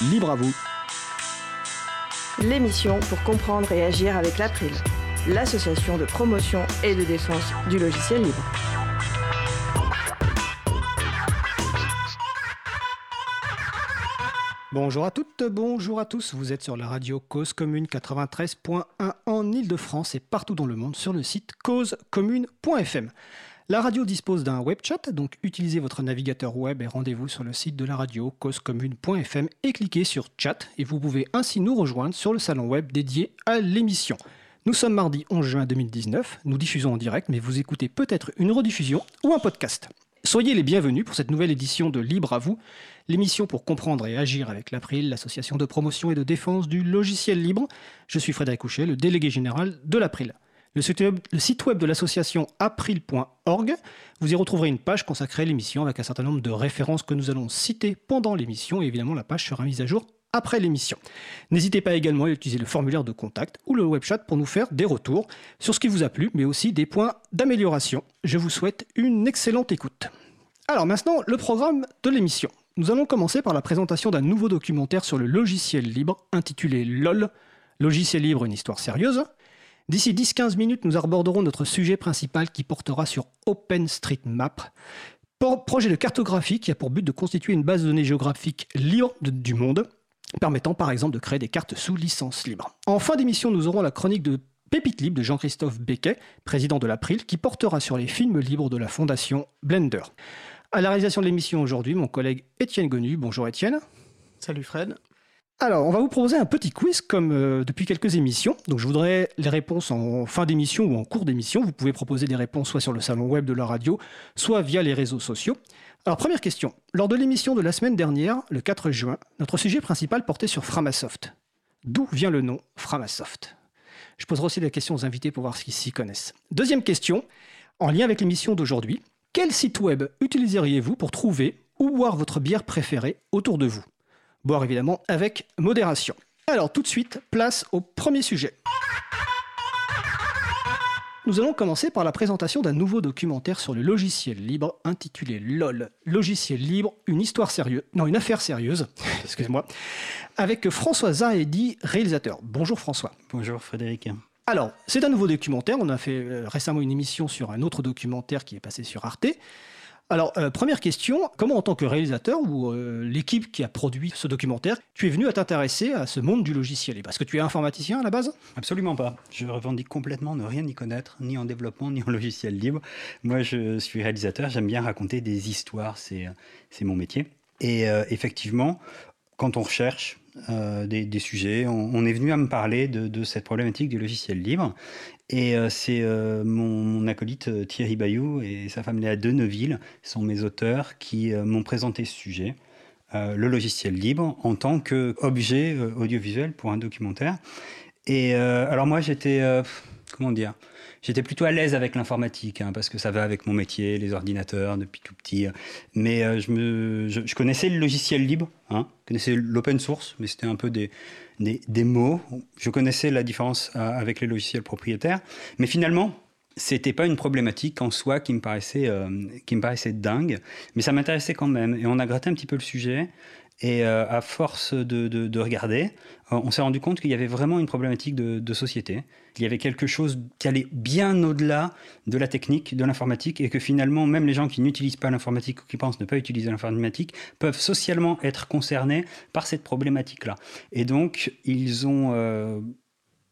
libre à vous. L'émission pour comprendre et agir avec l'April, l'association de promotion et de défense du logiciel libre. Bonjour à toutes, bonjour à tous. Vous êtes sur la radio Cause Commune 93.1 en Ile-de-France et partout dans le monde sur le site causecommune.fm. La radio dispose d'un web chat, donc utilisez votre navigateur web et rendez-vous sur le site de la radio causecommune.fm et cliquez sur chat et vous pouvez ainsi nous rejoindre sur le salon web dédié à l'émission. Nous sommes mardi 11 juin 2019, nous diffusons en direct mais vous écoutez peut-être une rediffusion ou un podcast. Soyez les bienvenus pour cette nouvelle édition de Libre à vous, l'émission pour comprendre et agir avec l'April, l'association de promotion et de défense du logiciel libre. Je suis Frédéric Couchet, le délégué général de l'April. Le site web, de l'association april.org, vous y retrouverez une page consacrée à l'émission avec un certain nombre de références que nous allons citer pendant l'émission et évidemment la page sera mise à jour après l'émission. N'hésitez pas également à utiliser le formulaire de contact ou le web chat pour nous faire des retours sur ce qui vous a plu, mais aussi des points d'amélioration. Je vous souhaite une excellente écoute. Alors maintenant, le programme de l'émission. Nous allons commencer par la présentation d'un nouveau documentaire sur le logiciel libre intitulé LOL, Logiciel libre, une histoire sérieuse. D'ici 10-15 minutes, nous aborderons notre sujet principal qui portera sur OpenStreetMap, projet de cartographie qui a pour but de constituer une base de données géographique libre du monde, permettant par exemple de créer des cartes sous licence libre. En fin d'émission, nous aurons la chronique de Pépite Libre de Jean-Christophe Becquet, président de l'April, qui portera sur les films libres de la fondation Blender. À la réalisation de l'émission aujourd'hui, mon collègue Étienne Gonu. Bonjour Étienne. Salut Fred. Alors, on va vous proposer un petit quiz comme euh, depuis quelques émissions. Donc, je voudrais les réponses en fin d'émission ou en cours d'émission. Vous pouvez proposer des réponses soit sur le salon web de la radio, soit via les réseaux sociaux. Alors, première question. Lors de l'émission de la semaine dernière, le 4 juin, notre sujet principal portait sur Framasoft. D'où vient le nom Framasoft? Je poserai aussi des questions aux invités pour voir ce qu'ils s'y connaissent. Deuxième question, en lien avec l'émission d'aujourd'hui. Quel site web utiliseriez-vous pour trouver ou boire votre bière préférée autour de vous? Boire évidemment avec modération. Alors tout de suite, place au premier sujet. Nous allons commencer par la présentation d'un nouveau documentaire sur le logiciel libre intitulé LOL. Logiciel libre, une histoire sérieuse, non, une affaire sérieuse, excusez-moi, avec François Zahedi, réalisateur. Bonjour François. Bonjour Frédéric. Alors, c'est un nouveau documentaire. On a fait euh, récemment une émission sur un autre documentaire qui est passé sur Arte. Alors, euh, première question, comment en tant que réalisateur ou euh, l'équipe qui a produit ce documentaire, tu es venu à t'intéresser à ce monde du logiciel? Parce que tu es informaticien à la base? Absolument pas. Je revendique complètement ne rien y connaître, ni en développement, ni en logiciel libre. Moi, je suis réalisateur, j'aime bien raconter des histoires, c'est mon métier. Et effectivement, quand on recherche euh, des, sujets. On, est venu à me parler de, cette problématique du logiciel libre. Et euh, c'est euh, mon, acolyte Thierry Bayou et sa femme Léa Deneville sont mes auteurs qui m'ont présenté ce sujet. le logiciel libre en tant qu'objet audiovisuel pour un documentaire. Et alors moi j'étais, comment dire, J'étais plutôt à l'aise avec l'informatique, hein, parce que ça va avec mon métier, les ordinateurs, depuis tout petit. Mais euh, je, connaissais le logiciel libre, hein, je connaissais l'open source, mais c'était un peu des, des, mots. Je connaissais la différence euh, avec les logiciels propriétaires. Mais finalement, c'était pas une problématique en soi qui me paraissait, euh, qui me paraissait dingue, mais ça m'intéressait quand même. Et on a gratté un petit peu le sujet. Et euh, à force de, de, regarder, euh, on s'est rendu compte qu'il y avait vraiment une problématique de, de société. Il y avait quelque chose qui allait bien au-delà de la technique, de l'informatique, et que finalement, même les gens qui n'utilisent pas l'informatique ou qui pensent ne pas utiliser l'informatique peuvent socialement être concernés par cette problématique-là. Et donc, ils ont euh,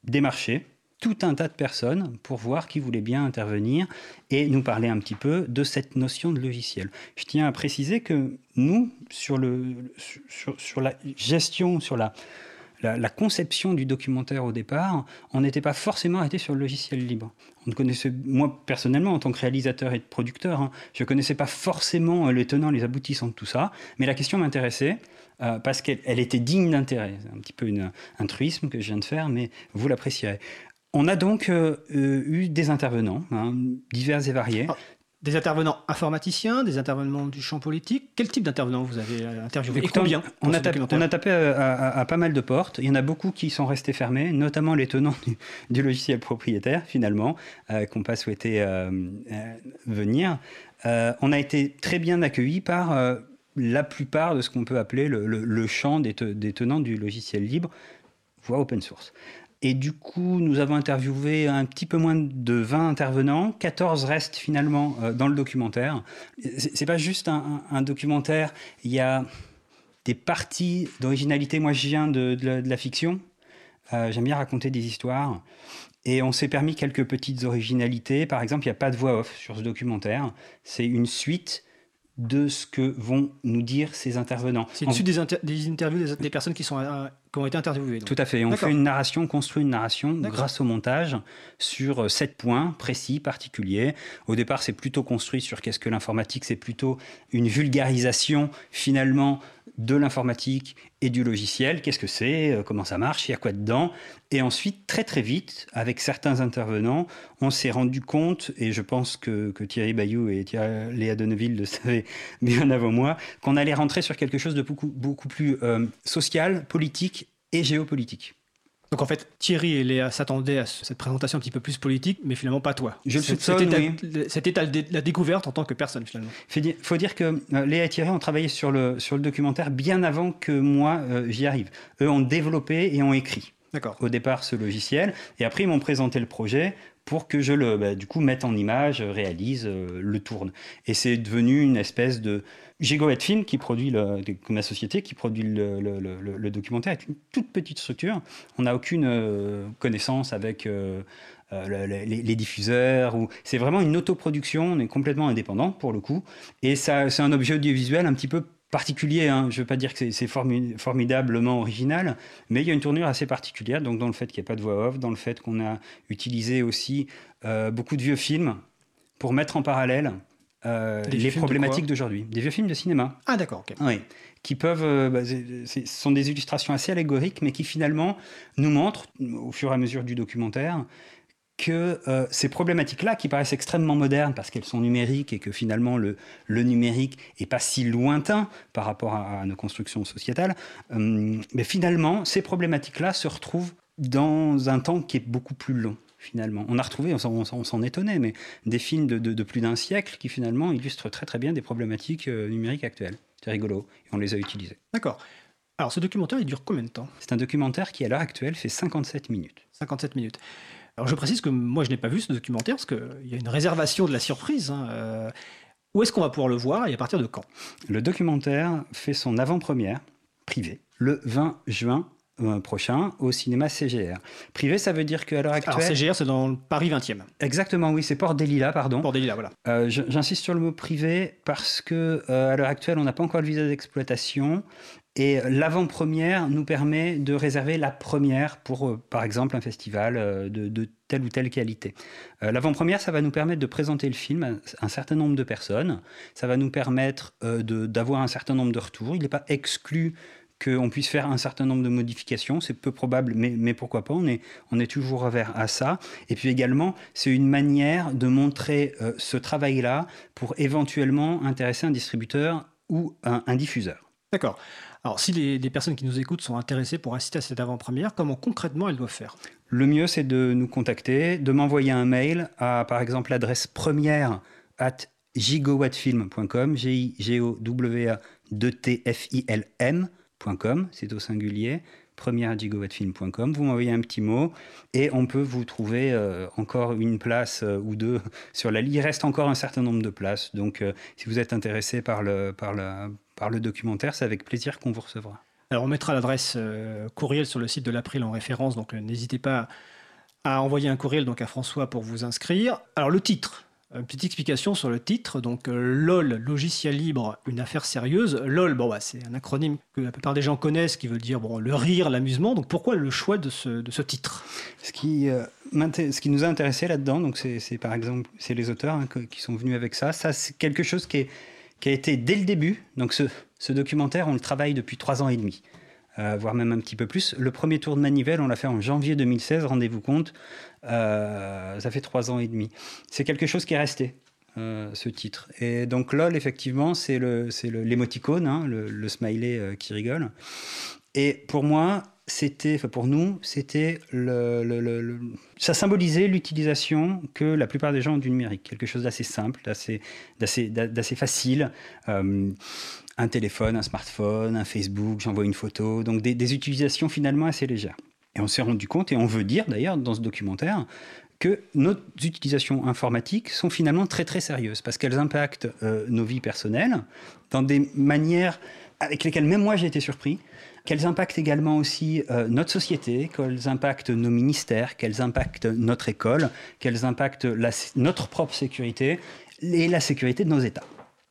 démarché tout un tas de personnes pour voir qui voulait bien intervenir et nous parler un petit peu de cette notion de logiciel. Je tiens à préciser que nous, sur, le, sur, la gestion, sur la, la, conception du documentaire au départ, on n'était pas forcément arrêté sur le logiciel libre. On connaissait, moi personnellement, en tant que réalisateur et producteur, hein, je ne connaissais pas forcément les tenants, les aboutissants de tout ça, mais la question m'intéressait. Euh, parce qu'elle était digne d'intérêt. C'est un petit peu un truisme que je viens de faire, mais vous l'apprécierez. On a donc euh, euh, eu des intervenants, hein, divers et variés. Ah, des intervenants informaticiens, des intervenants du champ politique. Quel type d'intervenants vous avez euh, interviewé et combien on a, tapé, on a, tapé, à, pas mal de portes. Il y en a beaucoup qui sont restés fermés, notamment les tenants du, logiciel propriétaire, finalement, qui n'ont pas souhaité venir. on a été très bien accueillis par la plupart de ce qu'on peut appeler le, champ des, tenants du logiciel libre, voire open source. Et du coup, nous avons interviewé un petit peu moins de 20 intervenants. 14 restent finalement euh, dans le documentaire. C'est pas juste un, documentaire. Il y a des parties d'originalité. Moi, je viens de, la, fiction. Euh, j'aime bien raconter des histoires. Et on s'est permis quelques petites originalités. Par exemple, il n'y a pas de voix off sur ce documentaire. C'est une suite de ce que vont nous dire ces intervenants. C'est une suite des, interviews des, personnes qui, sont, euh, qui ont été interviewées. Tout à fait. On fait une narration, on construit une narration grâce au montage sur euh, sept points précis, particuliers. Au départ, c'est plutôt construit sur qu'est-ce que l'informatique, c'est plutôt une vulgarisation finalement de l'informatique et du logiciel, qu'est-ce que c'est, euh, comment ça marche, il y a quoi dedans? Et ensuite, très très vite, avec certains intervenants, on s'est rendu compte, et je pense que, Thierry Bayou et Léa Donneville le savaient bien avant moi, qu'on allait rentrer sur quelque chose de beaucoup, plus euh, social, politique et géopolitique. Donc en fait, Thierry et Léa s'attendaient à cette présentation un petit peu plus politique, mais finalement pas toi. Je le soupçonne, C'était la découverte en tant que personne finalement. Il faut dire que euh, Léa et Thierry ont travaillé sur le, sur le documentaire bien avant que moi euh, j'y arrive. Eux ont développé et ont écrit. Au départ, ce logiciel. Et après, ils m'ont présenté le projet pour que je le bah, du coup mette en image, réalise, euh, le tourne. Et c'est devenu une espèce de Gigoet Film qui produit le, ma société qui produit le, documentaire est une toute petite structure. On n'a aucune euh, connaissance avec euh, les, diffuseurs ou c'est vraiment une autoproduction. On est complètement indépendant pour le coup et c'est un objet audiovisuel un petit peu particulier. Hein. Je ne veux pas dire que c'est formidablement original, mais il y a une tournure assez particulière. Donc, dans le fait qu'il n'y a pas de voix off, dans le fait qu'on a utilisé aussi euh, beaucoup de vieux films pour mettre en parallèle euh, les problématiques d'aujourd'hui. Des vieux films de cinéma. Ah, d'accord. Oui. Qui peuvent. Euh, bah, ce sont des illustrations assez allégoriques, mais qui finalement nous montrent, au fur et à mesure du documentaire, que euh, ces problématiques-là, qui paraissent extrêmement modernes parce qu'elles sont numériques et que finalement le, le numérique n'est pas si lointain par rapport à, nos constructions sociétales, euh, mais finalement, ces problématiques-là se retrouvent dans un temps qui est beaucoup plus long. Finalement, on a retrouvé, on s'en étonnait, mais des films de, de, plus d'un siècle qui finalement illustrent très très bien des problématiques euh, numériques actuelles. C'est rigolo, et on les a utilisés. D'accord. Alors ce documentaire, il dure combien de temps? C'est un documentaire qui à l'heure actuelle fait 57 minutes. 57 minutes. Alors je précise que moi je n'ai pas vu ce documentaire parce qu'il y a une réservation de la surprise. Hein, euh, où est-ce qu'on va pouvoir le voir et à partir de quand? Le documentaire fait son avant-première privée le 20 juin euh, prochain au cinéma CGR. Privé, ça veut dire qu'à l'heure actuelle. Alors CGR, c'est dans le Paris 20e. Exactement, oui, c'est Port des Lilas, pardon. Port des Lilas, voilà. Euh, j'insiste sur le mot privé parce que à l'heure actuelle, on n'a pas encore le visa d'exploitation et l'avant-première nous permet de réserver la première pour, euh, par exemple, un festival euh, de, telle ou telle qualité. Euh, l'avant-première, ça va nous permettre de présenter le film à un certain nombre de personnes. Ça va nous permettre d'avoir un certain nombre de retours. Il n'est pas exclu qu'on puisse faire un certain nombre de modifications. C'est peu probable, mais, mais, pourquoi pas, on est, on est toujours ouvert à ça. Et puis également, c'est une manière de montrer euh, ce travail-là pour éventuellement intéresser un distributeur ou un, diffuseur. D'accord. Alors, si les, personnes qui nous écoutent sont intéressées pour assister à cette avant-première, comment concrètement elles doivent faire? Le mieux, c'est de nous contacter, de m'envoyer un mail à, par exemple, l'adresse première at gigowattfilm.com, g i g o w a t f i l m c'est au singulier première gigawattfilm.com. Vous m'envoyez un petit mot et on peut vous trouver euh, encore une place euh, ou deux sur la liste. Il reste encore un certain nombre de places. Donc, euh, si vous êtes intéressé par le, par, le, par le documentaire, c'est avec plaisir qu'on vous recevra. Alors, on mettra l'adresse courriel sur le site de l'April en référence. Donc, n'hésitez pas à envoyer un courriel donc, à François pour vous inscrire. Alors, le titre une petite explication sur le titre. Donc, euh, LOL, logiciel libre, une affaire sérieuse. LOL, bon, bah, c'est un acronyme que la plupart des gens connaissent qui veut dire bon, le rire, l'amusement. Donc, pourquoi le choix de ce, titre? Ce qui, euh, ce qui nous a intéressé là-dedans, donc c'est par exemple c'est les auteurs hein, qui sont venus avec ça. Ça, c'est quelque chose qui, a été dès le début. Donc, ce documentaire, on le travaille depuis trois ans et demi. Euh, voire même un petit peu plus. Le premier tour de manivelle, on l'a fait en janvier 2016, rendez-vous compte, euh, ça fait trois ans et demi. C'est quelque chose qui est resté. Euh, ce titre. Et donc LOL, effectivement, c'est l'émoticône, hein, le, le, smiley qui rigole. Et pour moi, c'était, enfin pour nous, c'était le, ça symbolisait l'utilisation que la plupart des gens ont du numérique, quelque chose d'assez simple, d'assez, d'assez facile. Un téléphone, un smartphone, un Facebook, j'envoie une photo, donc des, utilisations finalement assez légères. Et on s'est rendu compte, et on veut dire d'ailleurs dans ce documentaire, que nos utilisations informatiques sont finalement très très sérieuses parce qu'elles impactent euh, nos vies personnelles dans des manières avec lesquelles même moi j'ai été surpris, qu'elles impactent également aussi euh, notre société, qu'elles impactent nos ministères, qu'elles impactent notre école, qu'elles impactent notre propre sécurité et la sécurité de nos États.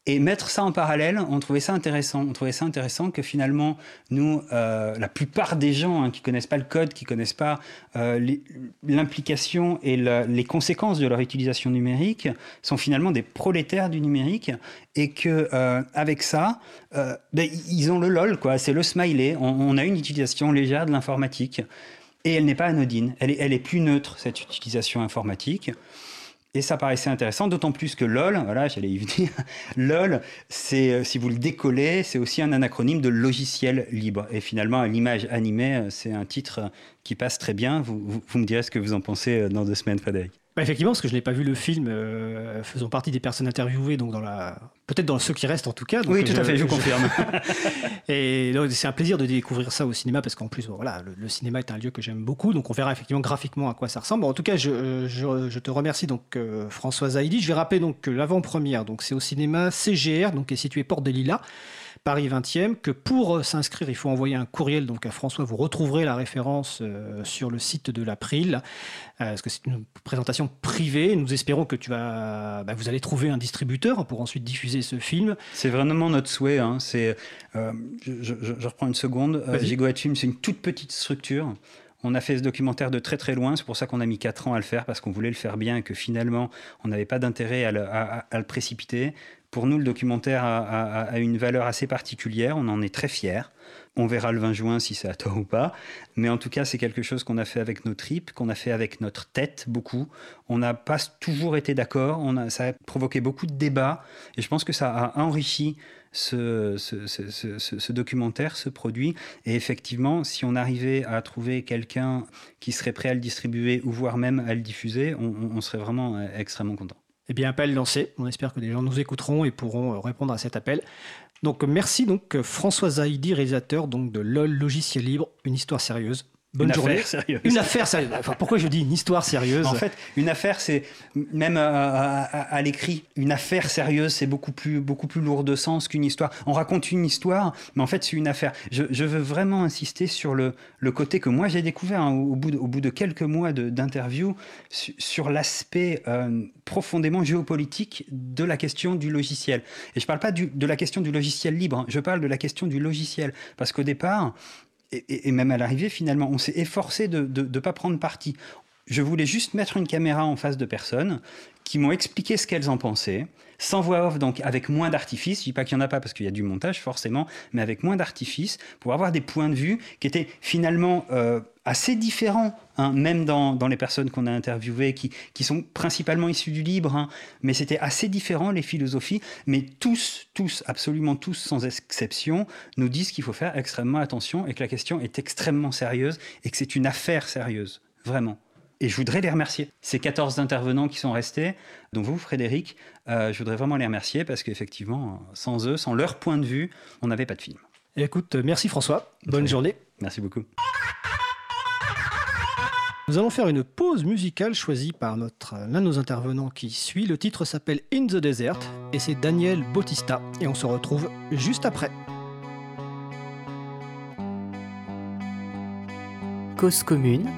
Et mettre ça en parallèle, on trouvait ça intéressant. On trouvait ça intéressant que finalement, nous, euh, la plupart des gens hein, qui connaissent pas le code, qui connaissent pas euh, l'implication et les conséquences de leur utilisation numérique, sont finalement des prolétaires du numérique, et que euh, avec ça, ben, ils ont le lol, quoi. C'est le smiley. On, a une utilisation légère de l'informatique, et elle n'est pas anodine. Elle est plus neutre cette utilisation informatique. Et ça paraissait intéressant, d'autant plus que LOL, voilà, j'allais y venir, LOL, c'est, euh, si vous le décollez, c'est aussi un anacronyme de logiciel libre. Et finalement, l'image animée, euh, c'est un titre qui passe très bien. Vous, vous, vous, me direz ce que vous en pensez euh, dans deux semaines, Frédéric. Bah effectivement, parce que je n'ai pas vu le film, euh, faisant partie des personnes interviewées, donc dans la, peut-être dans ceux qui restent en tout cas. oui, tout je, à fait, je, je confirme. et c'est un plaisir de découvrir ça au cinéma, parce qu'en plus, voilà, le, le, cinéma est un lieu que j'aime beaucoup, donc on verra effectivement graphiquement à quoi ça ressemble. En tout cas, je, je te remercie donc euh, Françoise Haïdi. Je vais rappeler donc que l'avant-première, donc c'est au cinéma CGR, donc qui est situé Porte des Lilas. Paris 20e, que pour s'inscrire, il faut envoyer un courriel donc à François. Vous retrouverez la référence euh, sur le site de l'April, euh, parce que c'est une présentation privée. Nous espérons que tu vas, bah, vous allez trouver un distributeur pour ensuite diffuser ce film. C'est vraiment notre souhait. Hein. C'est, euh, je, je, je, reprends une seconde. Euh, Gigoat Film, c'est une toute petite structure. On a fait ce documentaire de très très loin, c'est pour ça qu'on a mis 4 ans à le faire, parce qu'on voulait le faire bien et que finalement, on n'avait pas d'intérêt à, à, à, le précipiter. Pour nous, le documentaire a, une valeur assez particulière, on en est très fiers. On verra le 20 juin si c'est à toi ou pas. Mais en tout cas, c'est quelque chose qu'on a fait avec nos tripes, qu'on a fait avec notre tête beaucoup. On n'a pas toujours été d'accord. Ça a provoqué beaucoup de débats. Et je pense que ça a enrichi ce, documentaire, ce produit. Et effectivement, si on arrivait à trouver quelqu'un qui serait prêt à le distribuer ou voire même à le diffuser, on, on serait vraiment extrêmement content. Eh bien, appel lancé. On espère que des gens nous écouteront et pourront répondre à cet appel. Donc, merci donc François Zaïdi, réalisateur donc de LOL Logiciel Libre, une histoire sérieuse. Bonne une journée. Affaire sérieuse. Une affaire sérieuse. Enfin, pourquoi je dis une histoire sérieuse En fait, une affaire, c'est même à, à, à l'écrit, une affaire sérieuse, c'est beaucoup plus, beaucoup plus lourd de sens qu'une histoire. On raconte une histoire, mais en fait, c'est une affaire. Je, je, veux vraiment insister sur le, le côté que moi j'ai découvert hein, au, bout de, au bout de quelques mois d'interview sur, sur l'aspect euh, profondément géopolitique de la question du logiciel. Et je ne parle pas du, de la question du logiciel libre, hein, je parle de la question du logiciel. Parce qu'au départ, et, même à l'arrivée, finalement, on s'est efforcé de ne pas prendre parti. Je voulais juste mettre une caméra en face de personnes qui m'ont expliqué ce qu'elles en pensaient, sans voix off, donc avec moins d'artifice. Je dis pas qu'il y en a pas parce qu'il y a du montage forcément, mais avec moins d'artifice pour avoir des points de vue qui étaient finalement euh, assez différents, hein, même dans, dans, les personnes qu'on a interviewées, qui, qui, sont principalement issues du libre, hein, mais c'était assez différent les philosophies. Mais tous, tous, absolument tous, sans exception, nous disent qu'il faut faire extrêmement attention et que la question est extrêmement sérieuse et que c'est une affaire sérieuse, vraiment. Et je voudrais les remercier. Ces 14 intervenants qui sont restés, dont vous, Frédéric, euh, je voudrais vraiment les remercier parce qu'effectivement, sans eux, sans leur point de vue, on n'avait pas de film. Et écoute, merci François. Bonne journée. Merci beaucoup. Nous allons faire une pause musicale choisie par notre l'un de nos intervenants qui suit. Le titre s'appelle In the Desert et c'est Daniel Bautista. Et on se retrouve juste après. Cause commune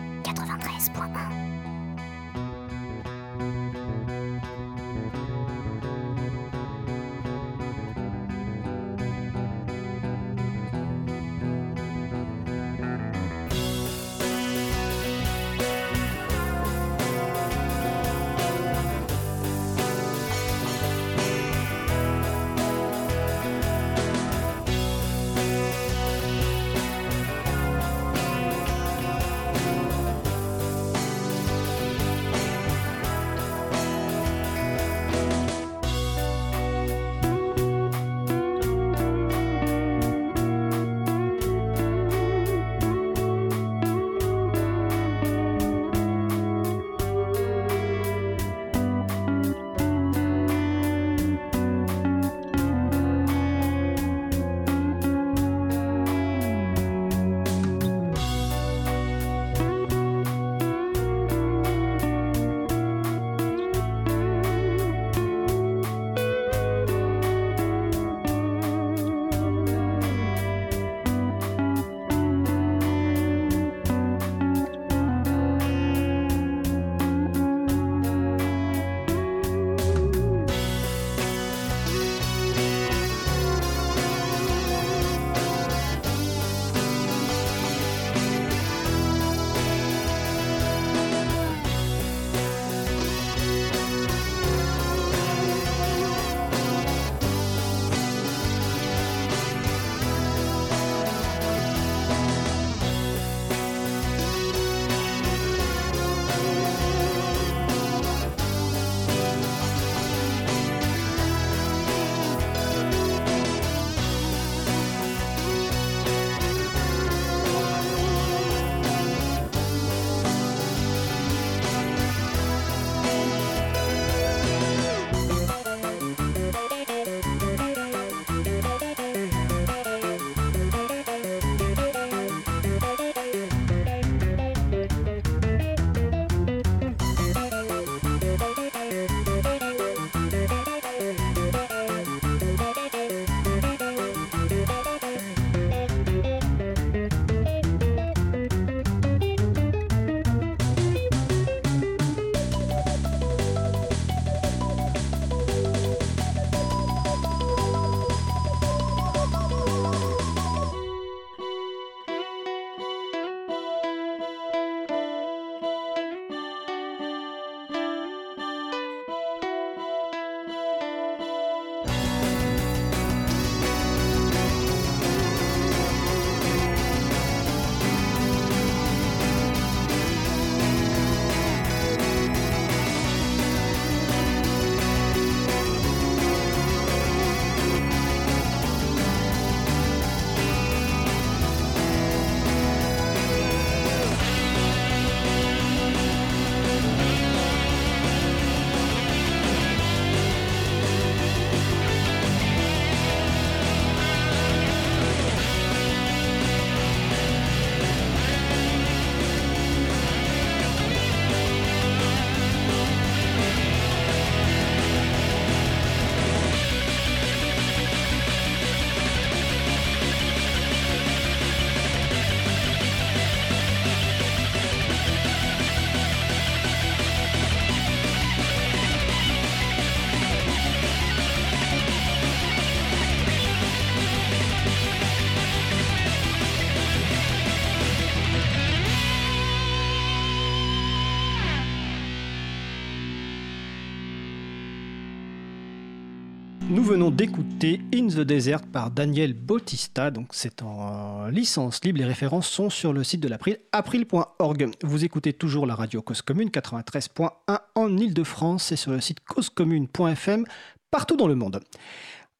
In the Desert par Daniel Bautista. Donc c'est en licence libre. Les références sont sur le site de l'April, april.org. Vous écoutez toujours la radio Cause Commune 93.1 en Ile-de-France et sur le site causecommune.fm partout dans le monde.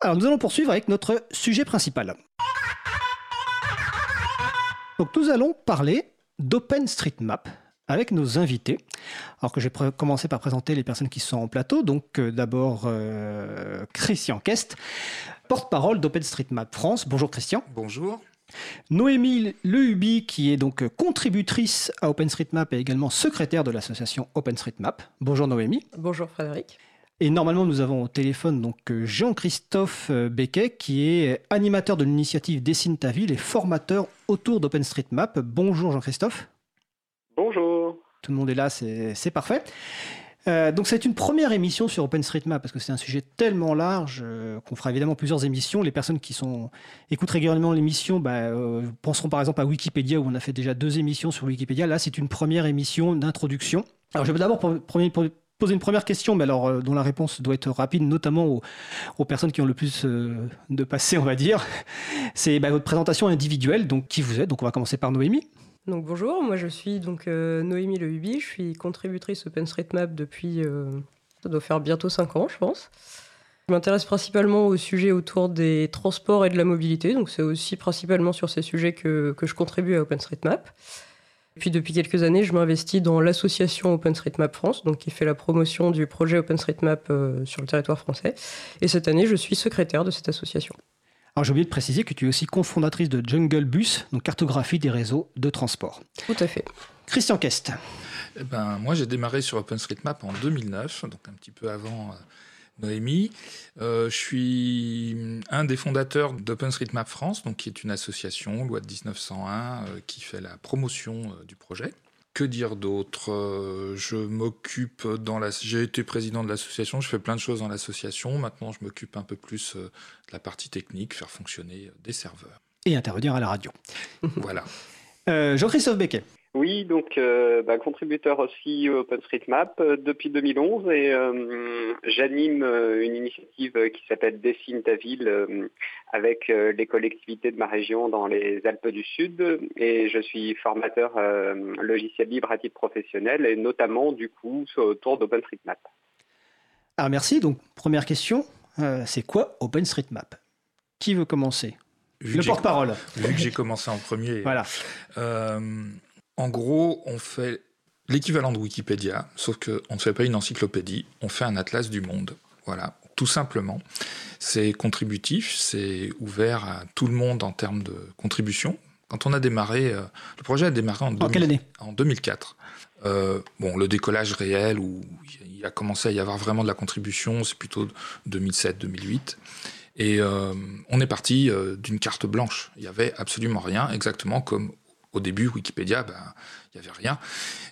Alors nous allons poursuivre avec notre sujet principal. Donc nous allons parler d'OpenStreetMap avec nos invités. Alors que je vais commencer par présenter les personnes qui sont en plateau. Donc euh, d'abord euh, Christian Kest, porte-parole d'OpenStreetMap France. Bonjour Christian. Bonjour. Noémie Lehubi, qui est donc contributrice à OpenStreetMap et également secrétaire de l'association OpenStreetMap. Bonjour Noémie. Bonjour Frédéric. Et normalement, nous avons au téléphone donc Jean-Christophe Becquet, qui est animateur de l'initiative Dessine ta ville et formateur autour d'OpenStreetMap. Bonjour Jean-Christophe. Bonjour. Tout le monde est là, c'est parfait. Euh, donc c'est une première émission sur OpenStreetMap parce que c'est un sujet tellement large euh, qu'on fera évidemment plusieurs émissions. Les personnes qui sont écoutent régulièrement l'émission bah, euh, penseront par exemple à Wikipédia où on a fait déjà deux émissions sur Wikipédia. Là c'est une première émission d'introduction. Alors je vais d'abord poser une première question, mais alors dont la réponse doit être rapide, notamment aux, aux personnes qui ont le plus de passé, on va dire. C'est bah, votre présentation individuelle. Donc qui vous êtes Donc on va commencer par Noémie. Donc bonjour, moi je suis donc euh, Noémie Lehubi, je suis contributrice OpenStreetMap depuis, euh, ça doit faire bientôt 5 ans je pense. Je m'intéresse principalement aux sujets autour des transports et de la mobilité, donc c'est aussi principalement sur ces sujets que, que je contribue à OpenStreetMap. Puis depuis quelques années, je m'investis dans l'association OpenStreetMap France, donc qui fait la promotion du projet OpenStreetMap euh, sur le territoire français. Et cette année, je suis secrétaire de cette association. Alors j'ai oublié de préciser que tu es aussi cofondatrice de Jungle Bus, donc cartographie des réseaux de transport. Tout à fait. Christian Kest. Eh ben, moi j'ai démarré sur OpenStreetMap en 2009, donc un petit peu avant euh, Noémie. Euh, je suis un des fondateurs d'OpenStreetMap France, donc qui est une association, loi de 1901, euh, qui fait la promotion du projet. Que dire d'autre euh, Je m'occupe dans la. J'ai été président de l'association, je fais plein de choses dans l'association. Maintenant, je m'occupe un peu plus euh, de la partie technique, faire fonctionner des serveurs. Et intervenir à la radio. voilà. Euh, Jean-Christophe Becquet. Oui, donc euh, bah, contributeur aussi OpenStreetMap euh, depuis 2011 et euh, j'anime une initiative qui s'appelle Dessine ta ville avec les collectivités de ma région dans les Alpes du Sud et je suis formateur logiciel libre à titre professionnel et notamment du coup autour d'OpenStreetMap. Ah merci, donc première question, c'est quoi OpenStreetMap? Qui veut commencer? Le porte-parole. Vu que j'ai commencé en premier. Voilà. En gros, on fait l'équivalent de Wikipédia, sauf qu'on ne fait pas une encyclopédie, on fait un atlas du monde. Voilà, tout simplement. C'est contributif, c'est ouvert à tout le monde en termes de contribution. Quand on a démarré, euh, le projet a démarré en, en quelle année En 2004. Euh, bon, le décollage réel où il a commencé à y avoir vraiment de la contribution, c'est plutôt 2007-2008. Et euh, on est parti d'une carte blanche. Il n'y avait absolument rien, exactement comme au début, Wikipédia, ben, il n'y avait rien.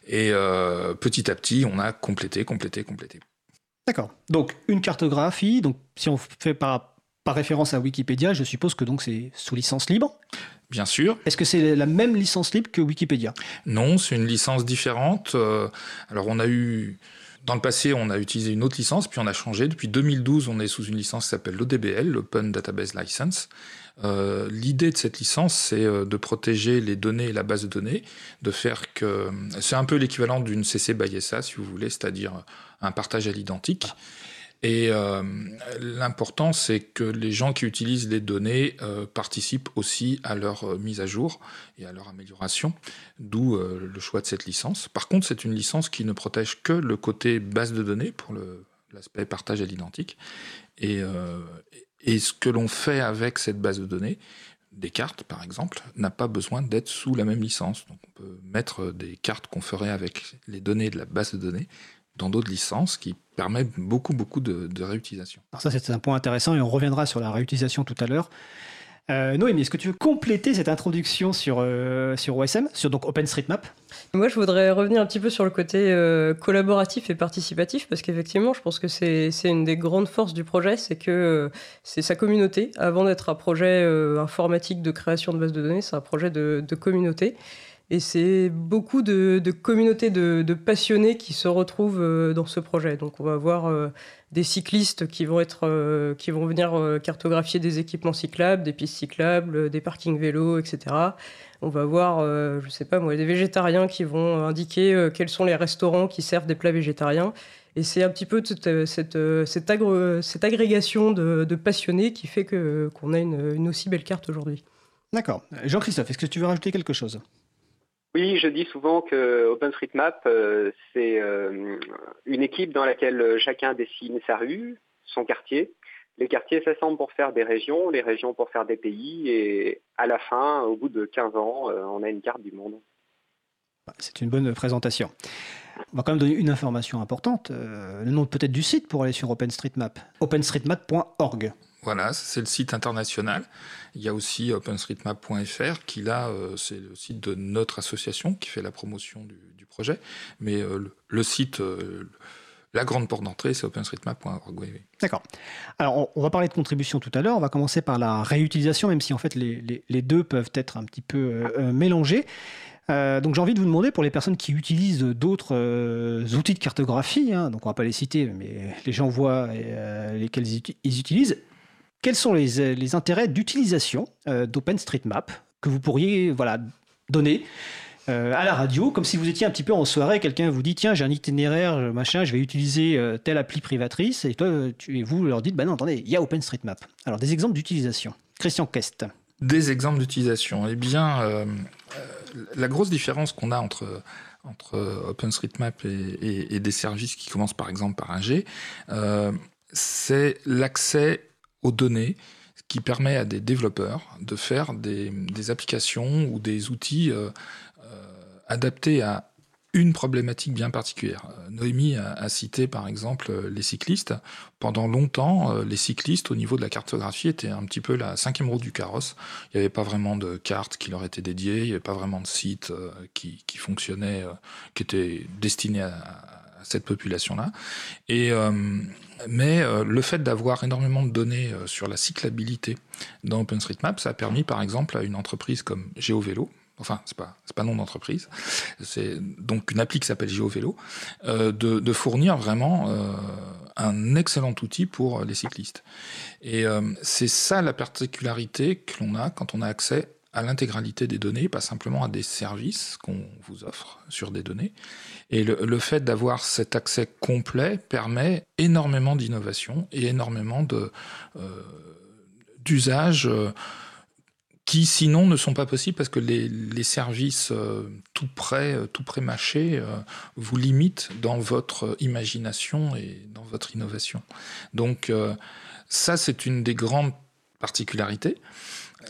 Et euh, petit à petit, on a complété, complété, complété. D'accord. Donc, une cartographie, donc si on fait par, par référence à Wikipédia, je suppose que donc c'est sous licence libre Bien sûr. Est-ce que c'est la même licence libre que Wikipédia? Non, c'est une licence différente. Euh, alors, on a eu. Dans le passé, on a utilisé une autre licence, puis on a changé. Depuis 2012, on est sous une licence qui s'appelle l'ODBL, l'Open Database License. Euh, l'idée de cette licence, c'est euh, de protéger les données et la base de données, de faire que c'est un peu l'équivalent d'une CC by SA, si vous voulez, c'est-à-dire un partage à l'identique. Et euh, l'important, c'est que les gens qui utilisent les données participent aussi à leur mise à jour et à leur amélioration, d'où le choix de cette licence. Par contre, c'est une licence qui ne protège que le côté base de données pour l'aspect partage à l'identique. Et, et ce que l'on fait avec cette base de données, des cartes par exemple, n'a pas besoin d'être sous la même licence. Donc on peut mettre des cartes qu'on ferait avec les données de la base de données dans d'autres licences qui permettent beaucoup beaucoup de, de réutilisation. Alors ça c'est un point intéressant et on reviendra sur la réutilisation tout à l'heure. Euh, Noémie, est-ce que tu veux compléter cette introduction sur, euh, sur OSM, sur donc OpenStreetMap? Moi, je voudrais revenir un petit peu sur le côté euh, collaboratif et participatif, parce qu'effectivement, je pense que c'est une des grandes forces du projet, c'est que c'est sa communauté. Avant d'être un projet informatique de création de bases de données, c'est un projet de, de communauté. Et c'est beaucoup de, communautés de, passionnés qui se retrouvent dans ce projet. Donc on va avoir des cyclistes qui vont, être, qui vont venir cartographier des équipements cyclables, des pistes cyclables, des parkings vélos, etc. On va voir, je sais pas moi, des végétariens qui vont indiquer quels sont les restaurants qui servent des plats végétariens. Et c'est un petit peu cette, agrégation de, passionnés qui fait qu'on a une aussi belle carte aujourd'hui. D'accord. Jean-Christophe, est-ce que tu veux rajouter quelque chose? Oui, je dis souvent que OpenStreetMap, euh, c'est euh, une équipe dans laquelle chacun dessine sa rue, son quartier. Les quartiers s'assemblent pour faire des régions, les régions pour faire des pays, et à la fin, au bout de 15 ans, euh, on a une carte du monde. C'est une bonne présentation. On va quand même donner une information importante, le nom peut-être du site pour aller sur OpenStreetMap, openstreetmap.org. Voilà, c'est le site international. Il y a aussi openstreetmap.fr qui là, euh, c'est le site de notre association qui fait la promotion du, projet. Mais euh, le, site, euh, la grande porte d'entrée, c'est openstreetmap.org. D'accord. Alors, on, va parler de contribution tout à l'heure. On va commencer par la réutilisation, même si en fait les, deux peuvent être un petit peu mélangés. donc j'ai envie de vous demander pour les personnes qui utilisent d'autres outils de cartographie, hein, donc on va pas les citer, mais les gens voient lesquels ils utilisent, quels sont les, euh, intérêts d'utilisation euh, d'OpenStreetMap que vous pourriez voilà, donner euh, à la radio, comme si vous étiez un petit peu en soirée, quelqu'un vous dit tiens j'ai un itinéraire, machin, je vais utiliser telle appli privatrice, et toi tu, et vous leur dites bah non attendez, il y a OpenStreetMap. Alors des exemples d'utilisation. Christian Kest. Des exemples d'utilisation. Eh bien, la grosse différence qu'on a entre entre OpenStreetMap et, et, des services qui commencent par exemple par un G, c'est l'accès aux données, qui permet à des développeurs de faire des, applications ou des outils euh, euh, adaptés à une problématique bien particulière. Euh, Noémie a, cité par exemple les cyclistes. Pendant longtemps, les cyclistes au niveau de la cartographie étaient un petit peu la cinquième roue du carrosse. Il n'y avait pas vraiment de carte qui leur était dédiée, il n'y avait pas vraiment de site qui fonctionnait, qui était destiné à, cette population-là. Et euh, mais euh, le fait d'avoir énormément de données euh, sur la cyclabilité dans OpenStreetMap, ça a permis par exemple à une entreprise comme GeoVélo, enfin c'est pas c'est pas nom d'entreprise, c'est donc une appli qui s'appelle GeoVélo, de, de, fournir vraiment un excellent outil pour les cyclistes. Et c'est ça la particularité que l'on a quand on a accès à l'intégralité des données, pas simplement à des services qu'on vous offre sur des données. Et le, fait d'avoir cet accès complet permet énormément d'innovation et énormément euh, d'usages euh, qui sinon ne sont pas possibles parce que les, les services euh, tout près, tout près mâchés vous limitent dans votre imagination et dans votre innovation. Donc ça, c'est une des grandes particularités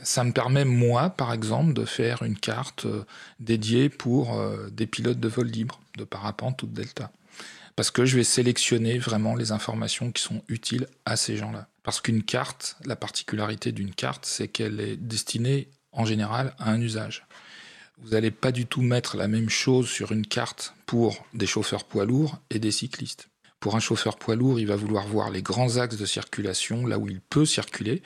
ça me permet, moi, par exemple, de faire une carte euh, dédiée pour euh, des pilotes de vol libre, de parapente ou de delta. Parce que je vais sélectionner vraiment les informations qui sont utiles à ces gens-là. Parce qu'une carte, la particularité d'une carte, c'est qu'elle est destinée en général à un usage. Vous n'allez pas du tout mettre la même chose sur une carte pour des chauffeurs poids lourds et des cyclistes. Pour un chauffeur poids lourd, il va vouloir voir les grands axes de circulation, là où il peut circuler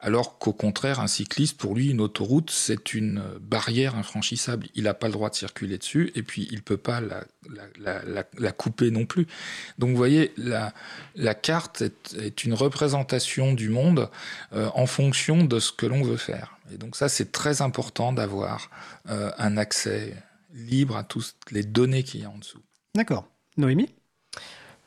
alors qu'au contraire, un cycliste, pour lui, une autoroute, c'est une barrière infranchissable. Il n'a pas le droit de circuler dessus, et puis il ne peut pas la, couper non plus. Donc vous voyez, la, carte est, une représentation du monde euh, en fonction de ce que l'on veut faire. Et donc ça, c'est très important d'avoir euh, un accès libre à toutes les données qu'il y a en dessous. D'accord. Noémie?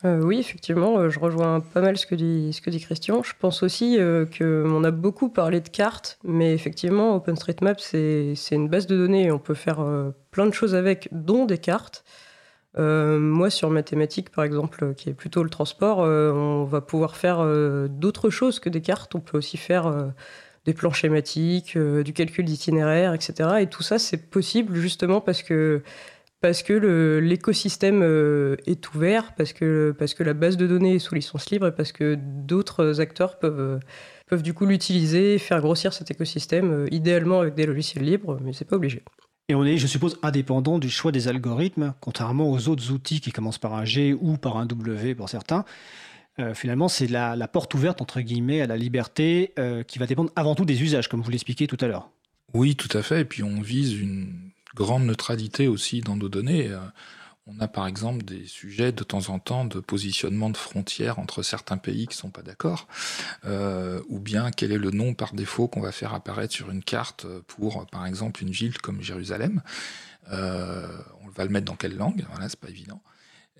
Euh, oui, effectivement, euh, je rejoins pas mal ce que dit, Christian. Je pense aussi euh, qu'on a beaucoup parlé de cartes, mais effectivement, OpenStreetMap, c'est une base de données et on peut faire plein de choses avec, dont des cartes. moi, sur mathématiques, par exemple, qui est plutôt le transport, on va pouvoir faire d'autres choses que des cartes. On peut aussi faire des plans schématiques, du calcul d'itinéraire, etc. Et tout ça, c'est possible justement parce que parce que l'écosystème euh, est ouvert, parce que, parce que la base de données est sous licence libre et parce que d'autres acteurs peuvent, euh, peuvent du coup l'utiliser, faire grossir cet écosystème, euh, idéalement avec des logiciels libres, mais c'est pas obligé. Et on est, je suppose, indépendant du choix des algorithmes, contrairement aux autres outils qui commencent par un G ou par un W pour certains. finalement, c'est la, la, porte ouverte, entre guillemets, à la liberté qui va dépendre avant tout des usages, comme vous l'expliquiez tout à l'heure. Oui, tout à fait. Et puis on vise une grande neutralité aussi dans nos données. Euh, on a par exemple des sujets de temps en temps de positionnement de frontières entre certains pays qui ne sont pas d'accord, euh, ou bien quel est le nom par défaut qu'on va faire apparaître sur une carte pour, par exemple, une ville comme Jérusalem. Euh, on va le mettre dans quelle langue? Voilà, c'est pas évident.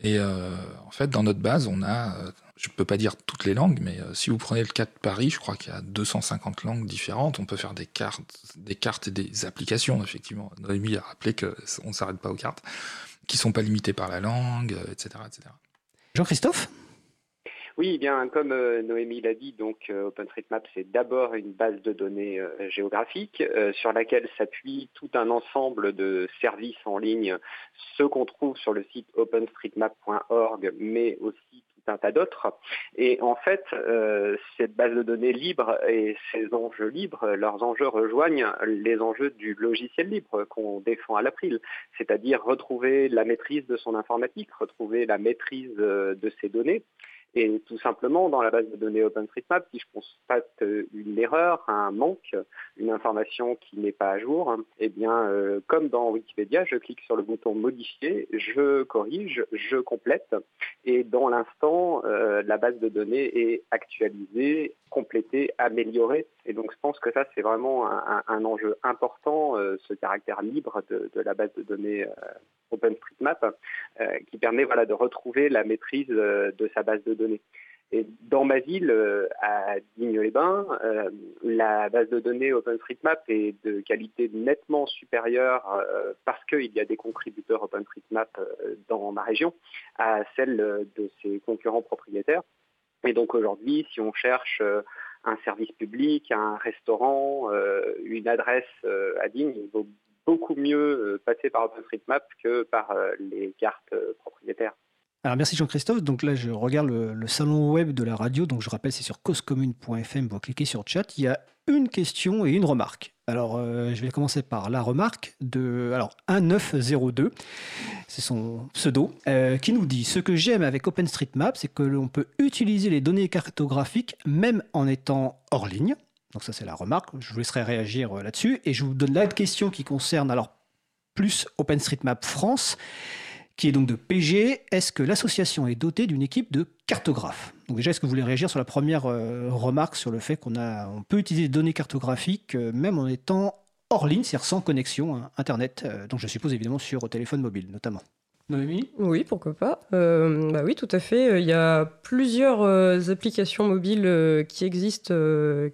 Et euh, en fait, dans notre base, on a, je ne peux pas dire toutes les langues, mais si vous prenez le cas de Paris, je crois qu'il y a 250 langues différentes. On peut faire des cartes, des cartes et des applications, effectivement. Noémie a rappelé qu'on ne s'arrête pas aux cartes qui ne sont pas limités par la langue, etc. Euh, etc. Jean-Christophe? Oui, bien comme euh, Noémie l'a dit, donc euh, OpenStreetMap c'est d'abord une base de données géographiques sur laquelle s'appuie tout un ensemble de services en ligne, ceux qu'on trouve sur le site openstreetmap.org, mais aussi un tas d'autres. Et en fait, euh, cette base de données libre et ces enjeux libres, leurs enjeux rejoignent les enjeux du logiciel libre qu'on défend à l'April, c'est-à-dire retrouver la maîtrise de son informatique, retrouver la maîtrise euh, de ses données et tout simplement, dans la base de données OpenStreetMap, si je constate euh, une erreur, un manque, une information qui n'est pas à jour, eh bien, euh, comme dans Wikipédia, je clique sur le bouton modifier, je corrige, je complète, et dans l'instant, euh, la base de données est actualisée, complétée, améliorée. Et donc, je pense que ça, c'est vraiment un, enjeu important, ce caractère libre de, la base de données OpenStreetMap, qui permet voilà, de retrouver la maîtrise de sa base de données dans ma ville, euh, à Digne-les-Bains, euh, la base de données OpenStreetMap est de qualité nettement supérieure euh, parce qu'il y a des contributeurs OpenStreetMap dans ma région à celle de ses concurrents propriétaires. Et donc aujourd'hui, si on cherche un service public, un restaurant, une adresse à Digne, il vaut beaucoup mieux passer par OpenStreetMap que par les cartes propriétaires. Alors merci Jean-Christophe. Donc là, je regarde le, salon web de la radio. Donc je rappelle, c'est sur causecommune.fm. Vous cliquez sur chat. Il y a une question et une remarque. Alors euh, je vais commencer par la remarque de alors 1902. C'est son pseudo euh, qui nous dit ce que j'aime avec OpenStreetMap, c'est que l'on peut utiliser les données cartographiques même en étant hors ligne. Donc ça c'est la remarque. Je vous laisserai réagir euh, là-dessus et je vous donne la question qui concerne alors plus OpenStreetMap France qui est donc de PG. Est-ce que l'association est dotée d'une équipe de cartographes? Donc déjà, est-ce que vous voulez réagir sur la première euh, remarque sur le fait qu'on a, on peut utiliser des données cartographiques euh, même en étant hors ligne, c'est-à-dire sans connexion hein, Internet, euh, donc je suppose évidemment sur téléphone mobile notamment? Noémie? Oui, pourquoi pas. bah oui, tout à fait. Il y a plusieurs applications mobiles qui existent,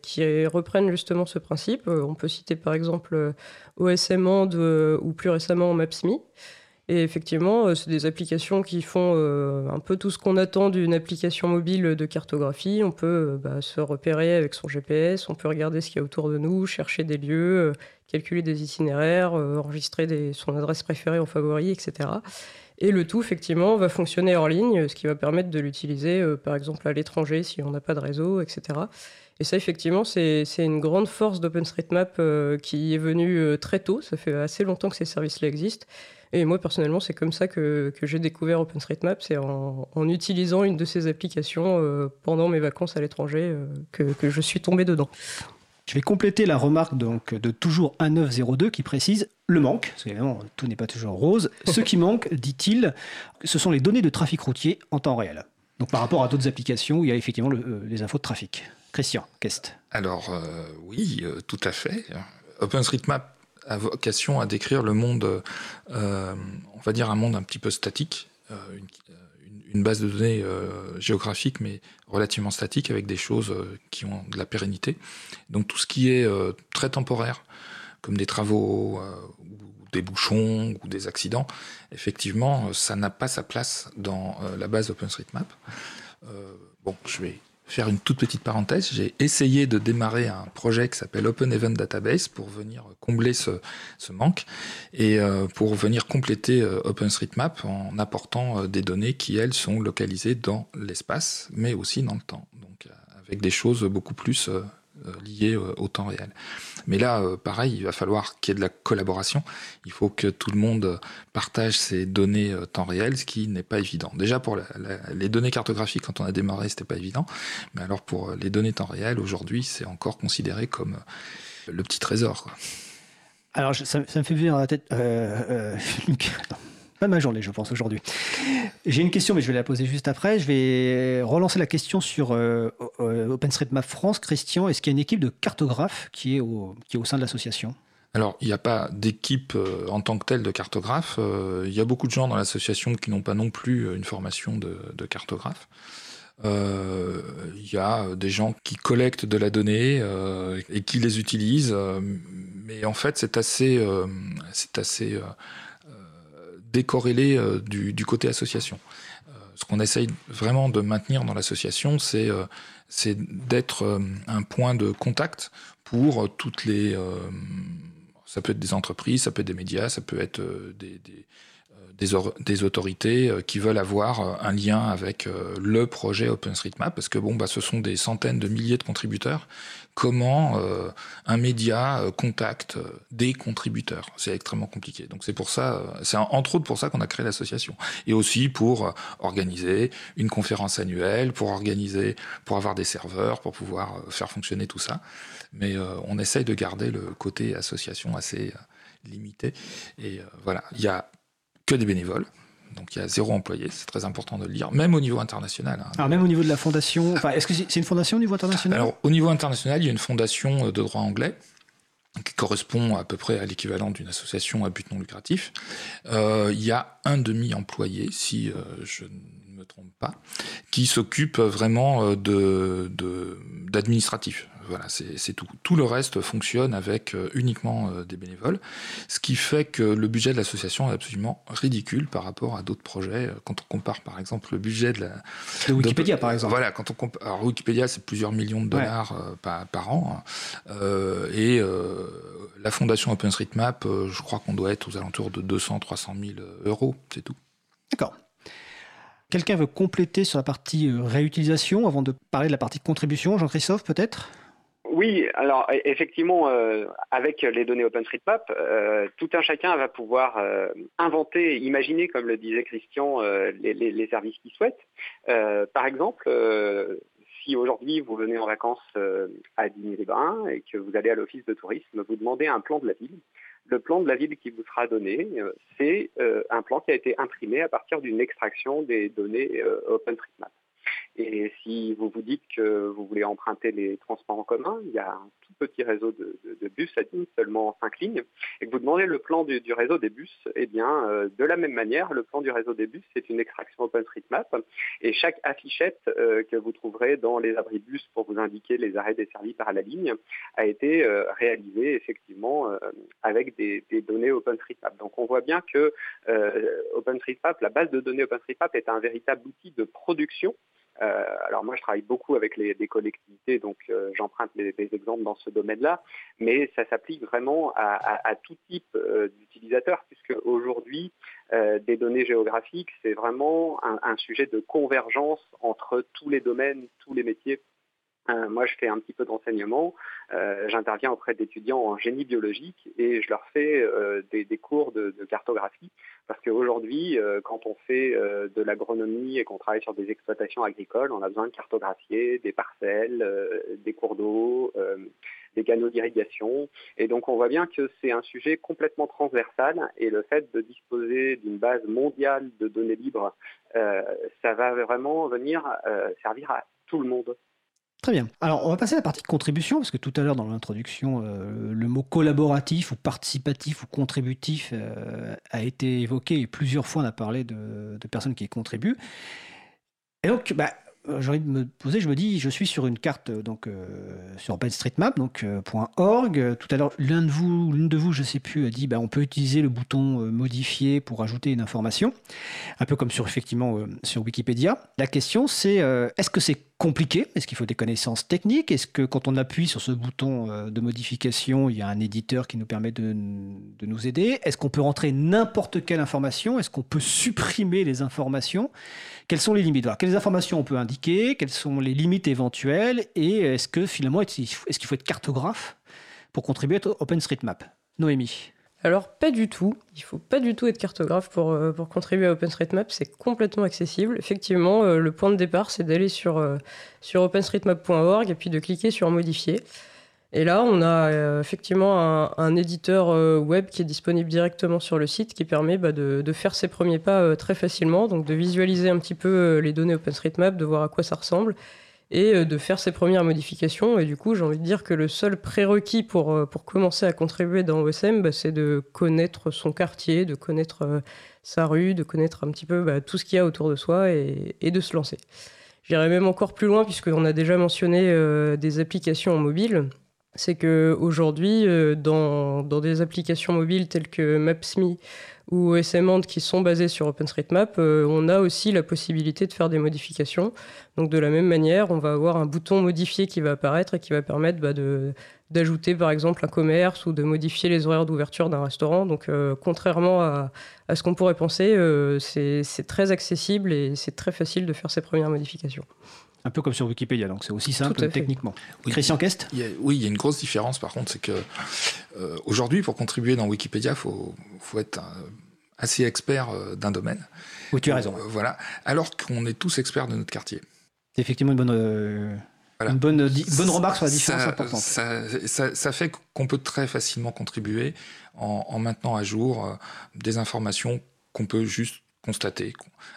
qui reprennent justement ce principe. on peut citer par exemple OSM ou plus récemment Maps.me. Et effectivement, euh, c'est des applications qui font euh, un peu tout ce qu'on attend d'une application mobile de cartographie. On peut euh, bah, se repérer avec son GPS, on peut regarder ce qu'il y a autour de nous, chercher des lieux, calculer des itinéraires, enregistrer son adresse préférée en favori, etc. Et le tout, effectivement, va fonctionner hors ligne, ce qui va permettre de l'utiliser, par exemple, à l'étranger si on n'a pas de réseau, etc. Et ça, effectivement, c'est une grande force d'OpenStreetMap qui est venue très tôt. Ça fait assez longtemps que ces services-là existent. Et moi, personnellement, c'est comme ça que, que j'ai découvert OpenStreetMap, c'est en, en, utilisant une de ces applications euh, pendant mes vacances à l'étranger euh, que, que, je suis tombé dedans. Je vais compléter la remarque donc, de toujours 1902 qui précise le manque, parce qu'évidemment tout n'est pas toujours rose. Ce qui manque, dit-il, ce sont les données de trafic routier en temps réel. Donc par rapport à d'autres applications où il y a effectivement euh, les infos de trafic. Christian, qu'est-ce Alors oui, tout à fait. OpenStreetMap vocation à décrire le monde, euh, on va dire un monde un petit peu statique, euh, une, base de données euh, géographique mais relativement statique avec des choses qui ont de la pérennité. Donc tout ce qui est très temporaire, comme des travaux ou des bouchons ou des accidents, effectivement, ça n'a pas sa place dans la base OpenStreetMap. bon, je vais faire une toute petite parenthèse, j'ai essayé de démarrer un projet qui s'appelle Open Event Database pour venir combler ce, manque et euh, pour venir compléter euh, OpenStreetMap en apportant euh, des données qui, elles, sont localisées dans l'espace, mais aussi dans le temps. Donc avec des choses beaucoup plus euh, liées euh, au temps réel. Mais là, euh, pareil, il va falloir qu'il y ait de la collaboration. Il faut que tout le monde partage ses données temps réel, ce qui n'est pas évident. Déjà pour les données cartographiques, quand on a démarré, c'était pas évident. Mais alors pour les données temps réel, aujourd'hui, c'est encore considéré comme le petit trésor. Alors ça, me fait venir à la tête. Pas ma journée, je pense, aujourd'hui. J'ai une question, mais je vais la poser juste après. Je vais relancer la question sur euh, euh, OpenStreetMap France. Christian, est-ce qu'il y a une équipe de cartographes qui est au, qui est au sein de l'association? Alors, il n'y a pas d'équipe euh, en tant que telle de cartographes. il y a beaucoup de gens dans l'association qui n'ont pas non plus une formation de, de cartographe. Il y a des gens qui collectent de la donnée et qui les utilisent, mais en fait, c'est assez, c'est assez décorrélé euh, du, côté association. Euh, ce qu'on essaye vraiment de maintenir dans l'association, c'est euh, d'être un point de contact pour toutes les... ça peut être des entreprises, ça peut être des médias, ça peut être des, des, autorités qui veulent avoir un lien avec le projet OpenStreetMap, parce que bon, bah, ce sont des centaines de milliers de contributeurs. Comment un média contacte des contributeurs C'est extrêmement compliqué. Donc c'est pour ça, c'est entre autres pour ça qu'on a créé l'association, et aussi pour organiser une conférence annuelle, pour organiser, pour avoir des serveurs, pour pouvoir faire fonctionner tout ça. Mais on essaye de garder le côté association assez limité. Et voilà, il y a que des bénévoles. Donc il y a zéro employé, c'est très important de le dire, même au niveau international. Hein. Alors même au niveau de la fondation, enfin, est-ce que c'est une fondation au niveau international? Alors au niveau international, il y a une fondation de droit anglais qui correspond à peu près à l'équivalent d'une association à but non lucratif. Euh, il y a un demi-employé, si euh, je ne me trompe pas, qui s'occupe vraiment euh, de d'administratif. Voilà, c'est tout. Tout le reste fonctionne avec euh, uniquement euh, des bénévoles, ce qui fait que le budget de l'association est absolument ridicule par rapport à d'autres projets. Euh, quand on compare, par exemple, le budget de la de Wikipédia, par exemple. Voilà, quand on compare, alors Wikipédia, c'est plusieurs millions de dollars par, an, hein. et la fondation OpenStreetMap, je crois qu'on doit être aux alentours de 200-300 000 euros, c'est tout. D'accord. Quelqu'un veut compléter sur la partie réutilisation avant de parler de la partie contribution Jean-Christophe, peut-être? Oui, alors e-, effectivement, euh, avec les données OpenStreetMap, euh, tout un chacun va pouvoir euh, inventer, imaginer, comme le disait Christian, les, services qu'il souhaite. par exemple, si aujourd'hui vous venez en vacances à Digne-les-Bains et que vous allez à l'office de tourisme, vous demandez un plan de la ville. Le plan de la ville qui vous sera donné, c'est un plan qui a été imprimé à partir d'une extraction des données OpenStreetMap. Et si vous vous dites que vous voulez emprunter les transports en commun, il y a un tout petit réseau de, bus à Digne, seulement 5 lignes, et que vous demandez le plan du, réseau des bus, eh bien, euh, de la même manière, le plan du réseau des bus, c'est une extraction OpenStreetMap, et chaque affichette euh, que vous trouverez dans les abris bus pour vous indiquer les arrêts desservis par la ligne a été euh, réalisée effectivement avec des, des, données OpenStreetMap. Donc on voit bien que OpenStreetMap, la base de données OpenStreetMap est un véritable outil de production euh, alors moi, je travaille beaucoup avec les, collectivités, donc euh, j'emprunte des exemples dans ce domaine-là, mais ça s'applique vraiment à, tout type euh, d'utilisateurs, puisque aujourd'hui, des données géographiques, c'est vraiment un, sujet de convergence entre tous les domaines, tous les métiers moi, je fais un petit peu d'enseignement. Euh, j'interviens auprès d'étudiants en génie biologique et je leur fais euh, des, cours de, cartographie parce qu'aujourd'hui, quand on fait de l'agronomie et qu'on travaille sur des exploitations agricoles, on a besoin de cartographier des parcelles, des cours d'eau, des canaux d'irrigation. Et donc, on voit bien que c'est un sujet complètement transversal et le fait de disposer d'une base mondiale de données libres, ça va vraiment venir servir à tout le monde. Très bien. Alors, on va passer à la partie contribution, parce que tout à l'heure, dans l'introduction, euh, le mot collaboratif ou participatif ou contributif euh, a été évoqué et plusieurs fois on a parlé de, personnes qui contribuent. Et donc, bah, euh, j'ai envie de me poser, je me dis, je suis sur une carte donc sur OpenStreetMap, donc .org. Tout à l'heure, l'un de vous, l'une de vous, je sais plus, a dit, bah, on peut utiliser le bouton modifier pour ajouter une information, un peu comme sur effectivement sur Wikipédia. La question, c'est, est-ce que c'est compliqué. Est-ce qu'il faut des connaissances techniques? Est-ce que quand on appuie sur ce bouton euh, de modification, il y a un éditeur qui nous permet de, nous aider? Est-ce qu'on peut rentrer n'importe quelle information? Est-ce qu'on peut supprimer les informations? Quelles sont les limites? Quelles informations on peut indiquer? Quelles sont les limites éventuelles? Et est-ce que finalement, est-ce qu'il faut être cartographe pour contribuer à OpenStreetMap Noémie alors pas du tout, il faut pas du tout être cartographe pour, euh, contribuer à OpenStreetMap, c'est complètement accessible. Effectivement, euh, le point de départ c'est d'aller sur, euh, openstreetmap.org et puis de cliquer sur modifier. Et là, on a effectivement un, éditeur web qui est disponible directement sur le site qui permet bah, de, faire ses premiers pas très facilement, donc de visualiser un petit peu les données OpenStreetMap, de voir à quoi ça ressemble et de faire ses premières modifications. Et du coup, j'ai envie de dire que le seul prérequis pour, pour commencer à contribuer dans OSM, bah, c'est de connaître son quartier, de connaître sa rue, de connaître un petit peu bah, tout ce qu'il y a autour de soi et, de se lancer. J'irai même encore plus loin puisqu'on a déjà mentionné des applications mobile c'est que aujourd'hui, euh, dans, des applications mobiles telles que Maps.me ou SMAnd qui sont basées sur OpenStreetMap, euh, on a aussi la possibilité de faire des modifications. Donc de la même manière, on va avoir un bouton modifié qui va apparaître et qui va permettre bah, d'ajouter par exemple un commerce ou de modifier les horaires d'ouverture d'un restaurant. Donc euh, contrairement à, à ce qu'on pourrait penser, c'est très accessible et c'est très facile de faire ces premières modifications. Un peu comme sur Wikipédia, donc c'est aussi simple techniquement. Christian Kest Oui, il y a une grosse différence par contre, c'est que euh, aujourd'hui, pour contribuer dans Wikipédia, il faut, faut, être assez expert euh, d'un domaine. Oui, tu as raison. Euh, voilà. Alors qu'on est tous experts de notre quartier. C'est effectivement une bonne, une bonne, bonne remarque sur la différence importante. Ça, ça, fait qu'on peut très facilement contribuer en, en maintenant à jour des informations qu'on peut juste constater.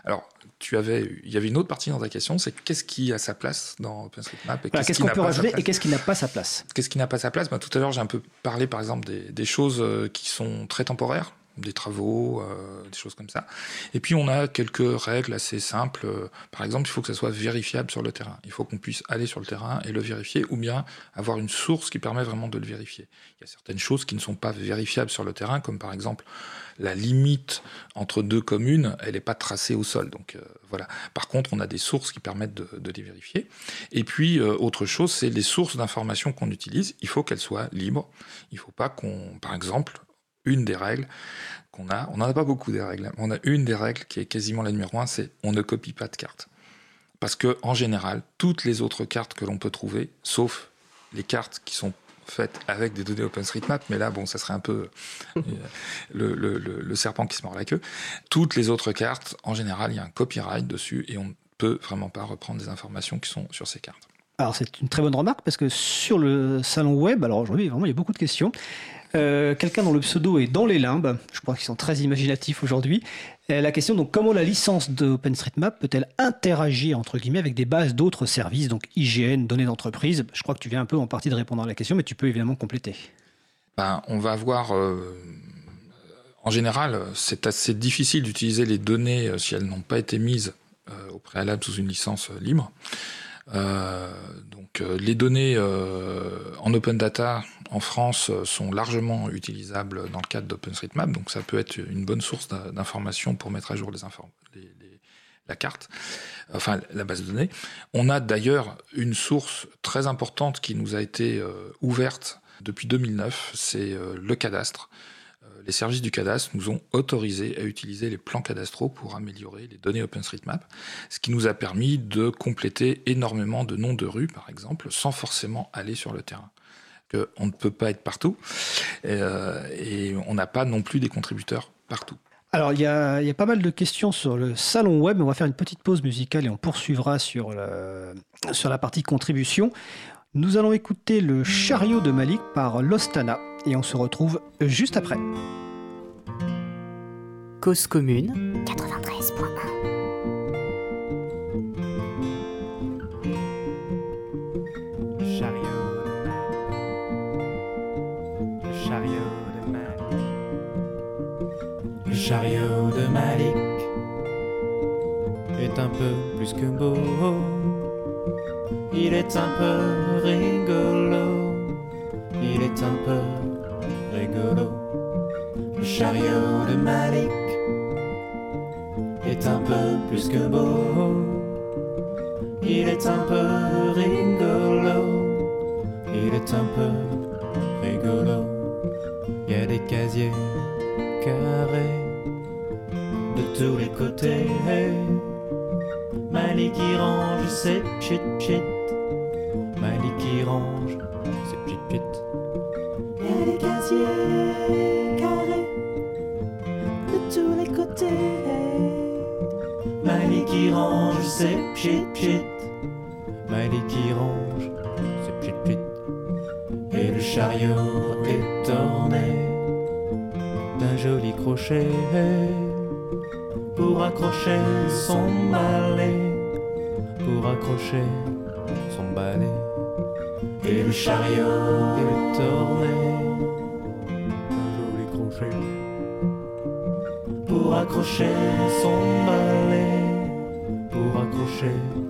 Alors, tu avais, il y avait une autre partie dans ta question, c'est qu'est-ce qui a sa place dans OpenStreetMap et qu'est-ce qu'on peut rajouter et qu'est-ce qui n'a pas sa place? Qu'est-ce qui n'a pas sa place? Ben, Tout à l'heure, j'ai un peu parlé, par exemple, des, des choses euh, qui sont très temporaires des travaux, euh, des choses comme ça. Et puis on a quelques règles assez simples. Par exemple, il faut que ça soit vérifiable sur le terrain. Il faut qu'on puisse aller sur le terrain et le vérifier, ou bien avoir une source qui permet vraiment de le vérifier. Il y a certaines choses qui ne sont pas vérifiables sur le terrain, comme par exemple la limite entre deux communes, elle n'est pas tracée au sol. Donc euh, voilà. Par contre, on a des sources qui permettent de, les vérifier. Et puis euh, autre chose, c'est les sources d'informations qu'on utilise. Il faut qu'elles soient libres. Il ne faut pas qu'on, par exemple, une des règles qu'on a. On n'en a pas beaucoup des règles. On a une des règles qui est quasiment la numéro un, c'est on ne copie pas de cartes. Parce que en général, toutes les autres cartes que l'on peut trouver, sauf les cartes qui sont faites avec des données OpenStreetMap, mais là, bon, ça serait un peu euh, le, le, serpent qui se mord la queue. Toutes les autres cartes, en général, il y a un copyright dessus et on ne peut vraiment pas reprendre des informations qui sont sur ces cartes. Alors c'est une très bonne remarque parce que sur le salon web, alors aujourd'hui vraiment il y a beaucoup de questions. Euh, quelqu'un dont le pseudo est dans les limbes, je crois qu'ils sont très imaginatifs aujourd'hui. Euh, la question donc comment la licence d'OpenStreetMap peut-elle interagir entre guillemets avec des bases d'autres services, donc IGN, données d'entreprise? Je crois que tu viens un peu en partie de répondre à la question, mais tu peux évidemment compléter. Ben, on va avoir euh, en général, c'est assez difficile d'utiliser les données si elles n'ont pas été mises au préalable sous une licence libre. Donc les données en open data en France euh, sont largement utilisables dans le cadre d'OpenStreetMap, donc ça peut être une bonne source d'informations pour mettre à jour la carte, enfin la base de données. On a d'ailleurs une source très importante qui nous a été euh, ouverte depuis 2009, c'est euh, le cadastre. Les services du cadastre nous ont autorisé à utiliser les plans cadastraux pour améliorer les données OpenStreetMap, ce qui nous a permis de compléter énormément de noms de rues, par exemple, sans forcément aller sur le terrain on ne peut pas être partout euh, et on n'a pas non plus des contributeurs partout. Alors, il y, a, pas mal de questions sur le salon web. On va faire une petite pause musicale et on poursuivra sur, sur la partie contribution. Nous allons écouter le chariot de Malik par Lostana et on se retrouve juste après. Cause commune 93.1 chariot de Malik est un peu plus que beau. Il est un peu rigolo. Il est un peu rigolo. Le chariot de Malik est un peu plus que beau. Il est un peu rigolo. Il est un peu rigolo. Il y a des casiers carrés tous les côtés. Malik qui range ses chit chit. Malik qui range range ses pchit pchit. Malik qui range ses pchit pchit. Et chariot est orné d'un joli crochet pour accrocher son balai, pour accrocher son balai. Et le chariot est orné d'un joli crochet pour accrocher son balai, pour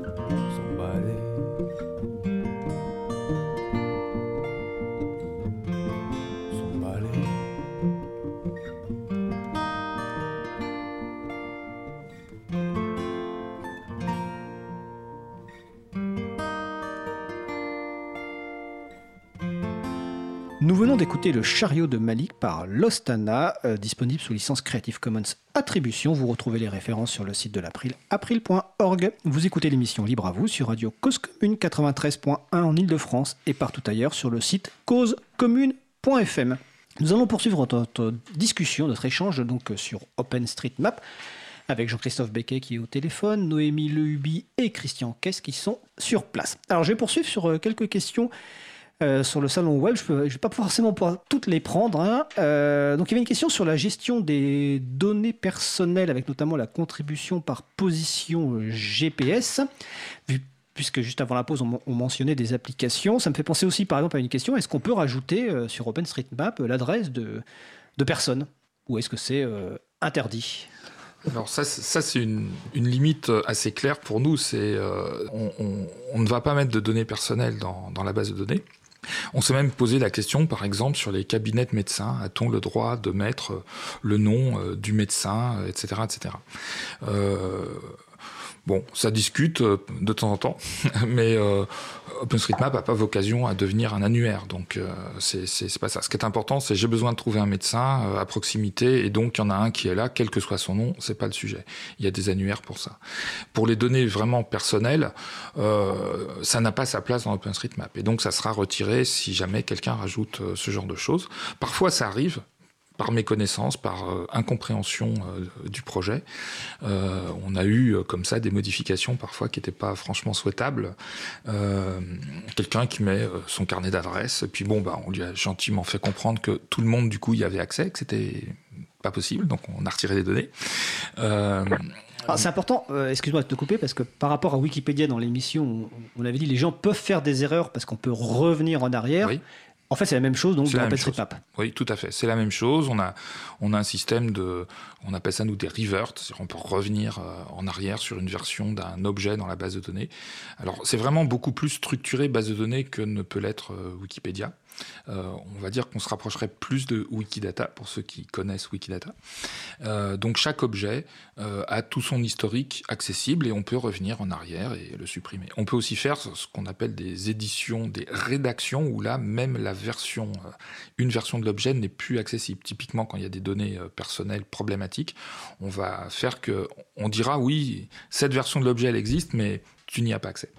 venons d'écouter Le chariot de Malik par Lostana, euh, disponible sous licence Creative Commons Attribution. Vous retrouvez les références sur le site de l'April, april.org. Vous écoutez l'émission Libre à vous sur Radio Cause Commune 93.1 en Ile-de-France et partout ailleurs sur le site causecommune.fm. Nous allons poursuivre notre discussion, notre échange donc sur OpenStreetMap avec Jean-Christophe Becquet qui est au téléphone, Noémie Lehubi et Christian Kess qui sont sur place. Alors je vais poursuivre sur euh, quelques questions euh, sur le salon web. Je ne vais pas forcément pouvoir toutes les prendre. hein. Euh, donc il y avait une question sur la gestion des données personnelles avec notamment la contribution par position euh, GPS. Puisque juste avant la pause, on, men- on mentionnait des applications. Ça me fait penser aussi, par exemple, à une question est-ce qu'on peut rajouter sur OpenStreetMap l'adresse de, de personnes? Ou est-ce que c'est interdit? Alors ça, ça c'est une, une limite assez claire pour nous. C'est on, on- on ne va pas mettre de données personnelles dans, dans la base de données. On s'est même posé la question, par exemple, sur les cabinets de médecins, a-t-on le droit de mettre le nom euh, du médecin, etc., etc. Euh, bon, ça discute euh, de temps en temps, mais euh, OpenStreetMap n'a pas vocation à devenir un annuaire, donc euh, c'est pas ça. Ce qui est important, c'est j'ai besoin de trouver un médecin euh, à proximité, et donc il y en a un qui est là, quel que soit son nom, c'est pas le sujet. Il y a des annuaires pour ça. Pour les données vraiment personnelles, euh, ça n'a pas sa place dans OpenStreetMap, et donc ça sera retiré si jamais quelqu'un rajoute ce genre de choses. Parfois, ça arrive par méconnaissance, par euh, incompréhension euh, du projet. Euh, on a eu comme ça des modifications parfois qui n'étaient pas franchement souhaitables. Quelqu'un qui met son carnet d'adresse, puis bon, bah, on lui a gentiment fait comprendre que tout le monde du coup y avait accès, que c'était pas possible, donc on a retiré les données. Alors, c'est important, excuse-moi de te couper, parce que par rapport à Wikipédia dans l'émission, on, on avait dit les gens peuvent faire des erreurs parce qu'on peut revenir en arrière. Oui. En fait, c'est la même chose donc dans même OpenStreetMap. Oui, tout à fait. C'est la même chose. On a, on a un système de, on appelle ça nous des reverts, c'est-à-dire on peut revenir euh, en arrière sur une version d'un objet dans la base de données. Alors c'est vraiment beaucoup plus structuré base de données que ne peut l'être euh, Wikipédia. Euh, on va dire qu'on se rapprocherait plus de Wikidata pour ceux qui connaissent Wikidata. Euh, donc chaque objet euh, a tout son historique accessible et on peut revenir en arrière et le supprimer. On peut aussi faire ce qu'on appelle des éditions, des rédactions où là même la version, une version de l'objet n'est plus accessible. Typiquement quand il y a des données personnelles problématiques, on va faire que on dira oui cette version de l'objet elle existe mais tu n'y as pas accès.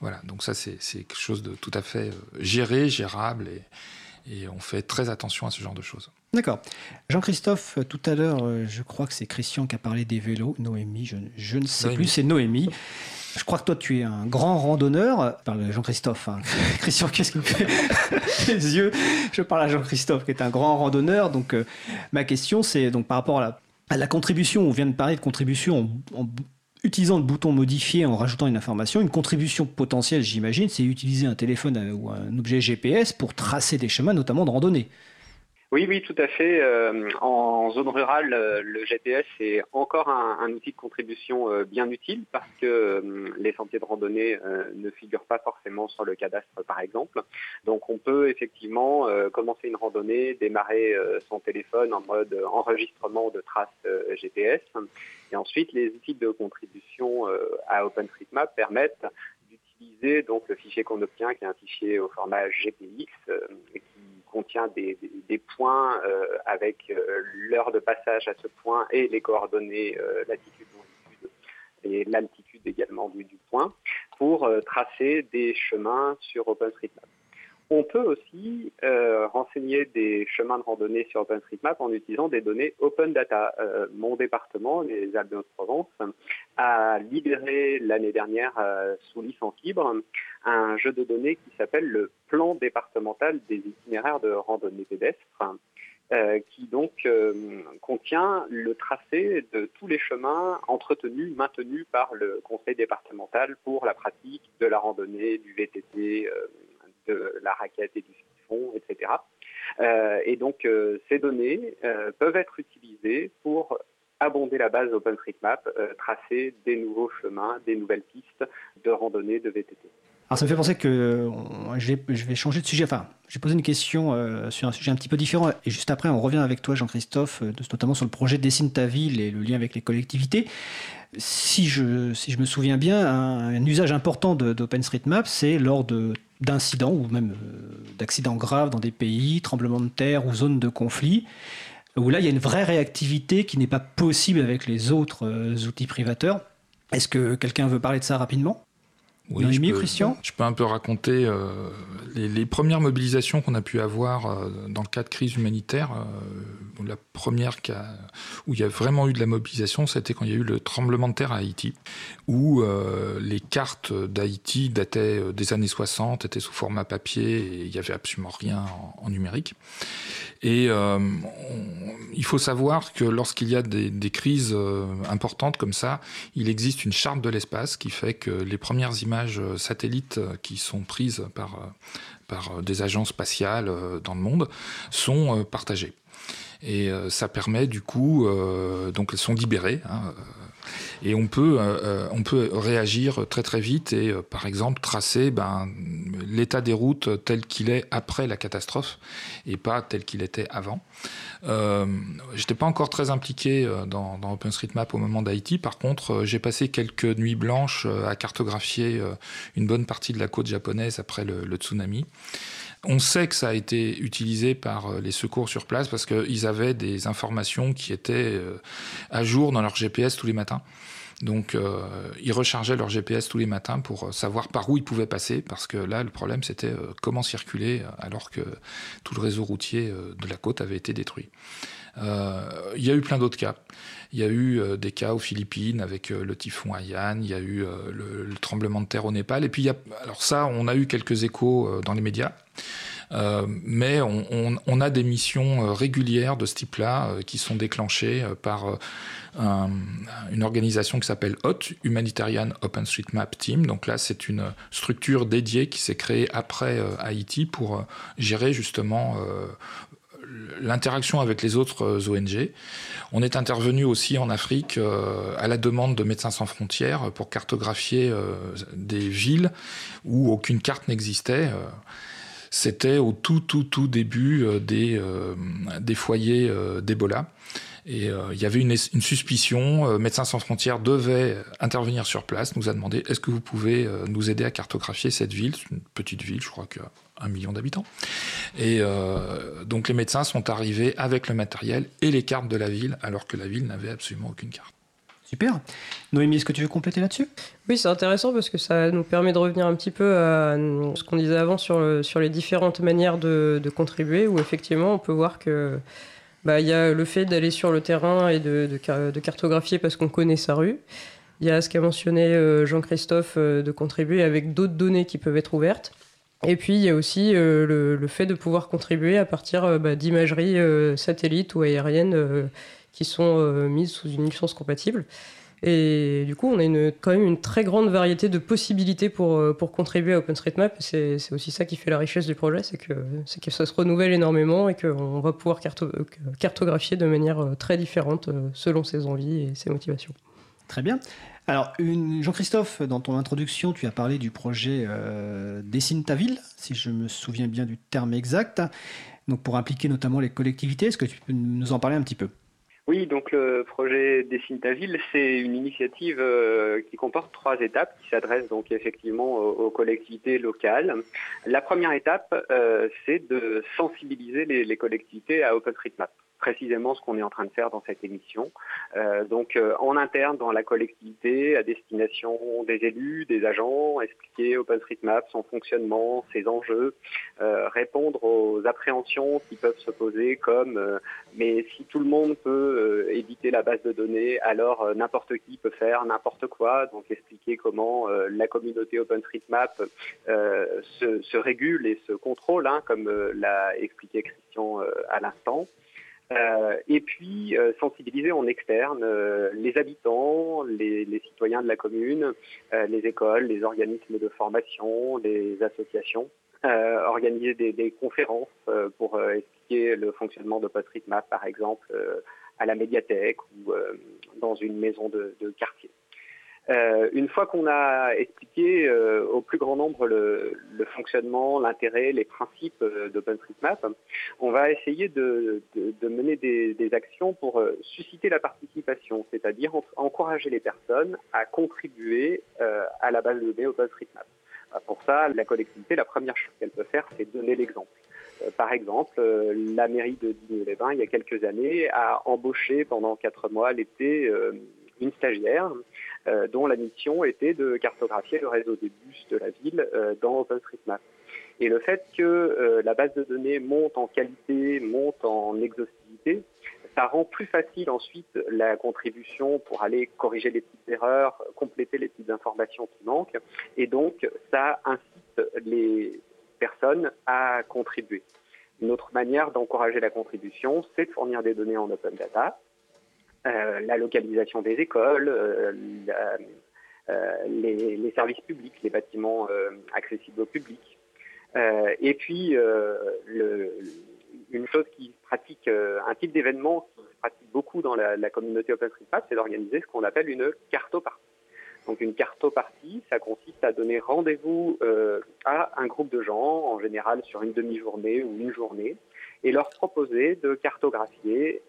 Voilà, donc ça c'est quelque chose de tout à fait euh, géré, gérable et, et on fait très attention à ce genre de choses. D'accord. Jean-Christophe, euh, tout à l'heure, euh, je crois que c'est Christian qui a parlé des vélos. Noémie, je, je ne sais Noémie. plus, c'est Noémie. Je crois que toi, tu es un grand randonneur. Je parle de Jean-Christophe. hein. Christian, qu'est-ce qu'il fait les yeux? Je parle à Jean-Christophe, qui est un grand randonneur. Donc, euh, ma question, c'est donc par rapport à la, à la contribution. On vient de parler de contribution en, en utilisant le bouton modifier, en rajoutant une information. Une contribution potentielle, j'imagine, c'est utiliser un téléphone euh, ou un objet GPS pour tracer des chemins, notamment de randonnée. Oui, oui, tout à fait. Euh, en zone rurale, euh, le GPS est encore un, un outil de contribution euh, bien utile parce que euh, les sentiers de randonnée euh, ne figurent pas forcément sur le cadastre, par exemple. Donc, on peut effectivement euh, commencer une randonnée, démarrer son téléphone en mode enregistrement de traces GPS. Et ensuite, les outils de contribution à OpenStreetMap permettent d'utiliser donc le fichier qu'on obtient, qui est un fichier au format GPX, contient des, points euh, avec euh, l'heure de passage à ce point et les coordonnées euh, latitude, longitude et l'altitude également du, point pour tracer des chemins sur OpenStreetMap. On peut aussi euh, renseigner des chemins de randonnée sur OpenStreetMap en utilisant des données open data. Euh, mon département, les Alpes de Provence, a libéré l'année dernière euh, sous licence libre un jeu de données qui s'appelle le plan départemental des itinéraires de randonnée pédestre. qui donc contient le tracé de tous les chemins entretenus, maintenus par le conseil départemental pour la pratique de la randonnée, du VTT, de la raquette et du fond, etc. Euh, et donc, euh, ces données euh, peuvent être utilisées pour abonder la base OpenStreetMap, tracer des nouveaux chemins, des nouvelles pistes de randonnée, de VTT. Alors ça me fait penser que je, vais, changer de sujet. Enfin, j'ai posé une question sur un sujet un petit peu différent. Et juste après, on revient avec toi, Jean-Christophe, notamment sur le projet Dessine ta ville et le lien avec les collectivités. Si je, si je me souviens bien, un, usage important d'OpenStreetMap, c'est lors de d'incidents ou même euh, d'accidents graves dans des pays, tremblements de terre ou zones de conflit, où là il y a une vraie réactivité qui n'est pas possible avec les autres euh, outils privateurs. Est-ce que quelqu'un veut parler de ça rapidement? Oui, je peux, Christian? Je peux un peu raconter euh, les, premières mobilisations qu'on a pu avoir euh, dans le cas de crise humanitaire. Euh, la première où il y a vraiment eu de la mobilisation, c'était quand il y a eu le tremblement de terre à Haïti, où les cartes d'Haïti dataient des années 60, étaient sous format papier et il n'y avait absolument rien en, numérique. Et il faut savoir que lorsqu'il y a des, des crises importantes comme ça, il existe une charte de l'espace qui fait que les premières images euh, satellites euh, qui sont prises par, euh, des agences spatiales dans le monde sont partagées. Et ça permet du coup, donc elles sont libérées. Hein, et on peut, euh, euh, on peut réagir très très vite et euh, par exemple tracer ben, l'état des routes tel qu'il est après la catastrophe et pas tel qu'il était avant. Euh, J'étais pas encore très impliqué dans, OpenStreetMap au moment d'Haïti. Par contre, j'ai passé quelques nuits blanches à cartographier une bonne partie de la côte japonaise après le tsunami. On sait que ça a été utilisé par les secours sur place parce qu'ils avaient des informations qui étaient à jour dans leur GPS tous les matins. Donc, euh, ils rechargeaient leur GPS tous les matins pour savoir par où ils pouvaient passer, parce que là, le problème, c'était euh, comment circuler alors que tout le réseau routier euh, de la côte avait été détruit. Il y a eu plein d'autres cas. Il y a eu des cas aux Philippines avec le typhon Haiyan, il y a eu le, tremblement de terre au Népal, et puis alors ça, on a eu quelques échos dans les médias. Euh, mais on, a des missions euh, régulières de ce type-là euh, qui sont déclenchées par une organisation qui s'appelle HOT, Humanitarian OpenStreetMap Team. Donc là, c'est une structure dédiée qui s'est créée après Haïti pour gérer justement l'interaction avec les autres ONG. On est intervenu aussi en Afrique à la demande de Médecins sans frontières pour cartographier des villes où aucune carte n'existait. C'était au tout, tout, tout début euh, des, euh, foyers euh, d'Ebola. Et il y avait une, suspicion. Médecins sans frontières devait intervenir sur place, nous a demandé est-ce que vous pouvez nous aider à cartographier cette ville? Une petite ville, je crois qu'un million d'habitants. Et donc les médecins sont arrivés avec le matériel et les cartes de la ville, alors que la ville n'avait absolument aucune carte. Super. Noémie, est-ce que tu veux compléter là-dessus? Oui, c'est intéressant parce que ça nous permet de revenir un petit peu à ce qu'on disait avant sur, sur les différentes manières de, contribuer, où effectivement on peut voir que bah, il y a le fait d'aller sur le terrain et de, de, cartographier parce qu'on connaît sa rue. Il y a ce qu'a mentionné euh, Jean-Christophe euh, de contribuer avec d'autres données qui peuvent être ouvertes. Et puis il y a aussi euh, le, fait de pouvoir contribuer à partir bah, d'imageries satellites ou aériennes qui sont euh, mises sous une licence compatible. Et du coup, on a quand même une très grande variété de possibilités pour, euh, pour contribuer à OpenStreetMap. C'est aussi ça qui fait la richesse du projet, c'est que, ça se renouvelle énormément et qu'on va pouvoir cartographier de manière euh, très différente selon ses envies et ses motivations. Très bien. Alors, Jean-Christophe, dans ton introduction, tu as parlé du projet Dessine ta ville, si je me souviens bien du terme exact, donc pour impliquer notamment les collectivités. Est-ce que tu peux nous en parler un petit peu? Oui, donc le projet Dessine ta ville, c'est une initiative euh, qui comporte trois étapes qui s'adressent donc effectivement aux, collectivités locales. La première étape, euh, c'est de sensibiliser les, collectivités à OpenStreetMap. Précisément ce qu'on est en train de faire dans cette émission. Euh, donc euh, en interne dans la collectivité, à destination des élus, des agents, expliquer OpenStreetMap, son fonctionnement, ses enjeux, euh, répondre aux appréhensions qui peuvent se poser comme mais si tout le monde peut éditer la base de données, alors n'importe qui peut faire n'importe quoi. Donc expliquer comment la communauté OpenStreetMap se, se, régule et se contrôle, hein, comme l'a expliqué Christian à l'instant. Euh, et puis euh, sensibiliser en externe euh, les habitants, les, les, citoyens de la commune, les écoles, les organismes de formation, les associations, organiser des, des conférences pour expliquer le fonctionnement de PostStreetMap, par exemple, à la médiathèque ou dans une maison de, de quartier. Euh, une fois qu'on a expliqué euh, au plus grand nombre le, le fonctionnement, l'intérêt, les principes euh, d'OpenStreetMap, on va essayer de, de, de mener des, des, actions pour euh, susciter la participation, c'est-à-dire encourager les personnes à contribuer euh, à la base de données OpenStreetMap. Pour ça, la collectivité, la première chose qu'elle peut faire, c'est donner l'exemple. Par exemple, la mairie de Digne-les-Bains, il y a quelques années, a embauché pendant quatre mois l'été une stagiaire euh, dont la mission était de cartographier le réseau des bus de la ville euh, dans OpenStreetMap. Et le fait que euh, la base de données monte en qualité, monte en exhaustivité, ça rend plus facile ensuite la contribution pour aller corriger les petites erreurs, compléter les petites informations qui manquent, et donc ça incite les personnes à contribuer. Une autre manière d'encourager la contribution, c'est de fournir des données en open data, la localisation des écoles, euh, euh, les, services publics, les bâtiments accessibles au public. et puis, une chose qui pratique, un type d'événement qui se pratique beaucoup dans la, communauté OpenStreetMap, c'est d'organiser ce qu'on appelle une cartopartie. Donc une cartopartie, ça consiste à donner rendez-vous à un groupe de gens, en général sur une demi-journée ou une journée, et leur proposer de cartographier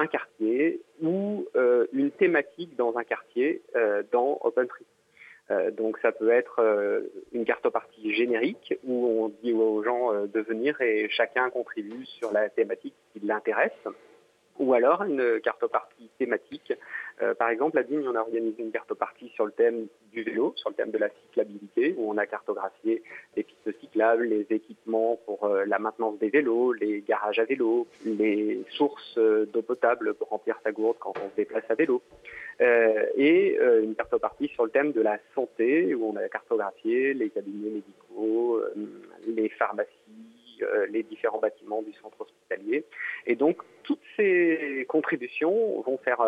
un quartier ou euh, une thématique dans un quartier euh, dans OpenTree. Euh, donc ça peut être une cartopartie générique où on dit aux gens de venir et chacun contribue sur la thématique qui l'intéresse ou alors une cartopartie thématique. Euh, par exemple, à Digne, on a organisé une cartopartie sur le thème du vélo, sur le thème de la cyclabilité, où on a cartographié les pistes cyclables, les équipements pour euh, la maintenance des vélos, les garages à vélo, les sources euh, d'eau potable pour remplir sa gourde quand on se déplace à vélo. et une cartopartie sur le thème de la santé, où on a cartographié les cabinets médicaux, les pharmacies, les différents bâtiments du centre hospitalier. Et donc, toutes ces contributions vont faire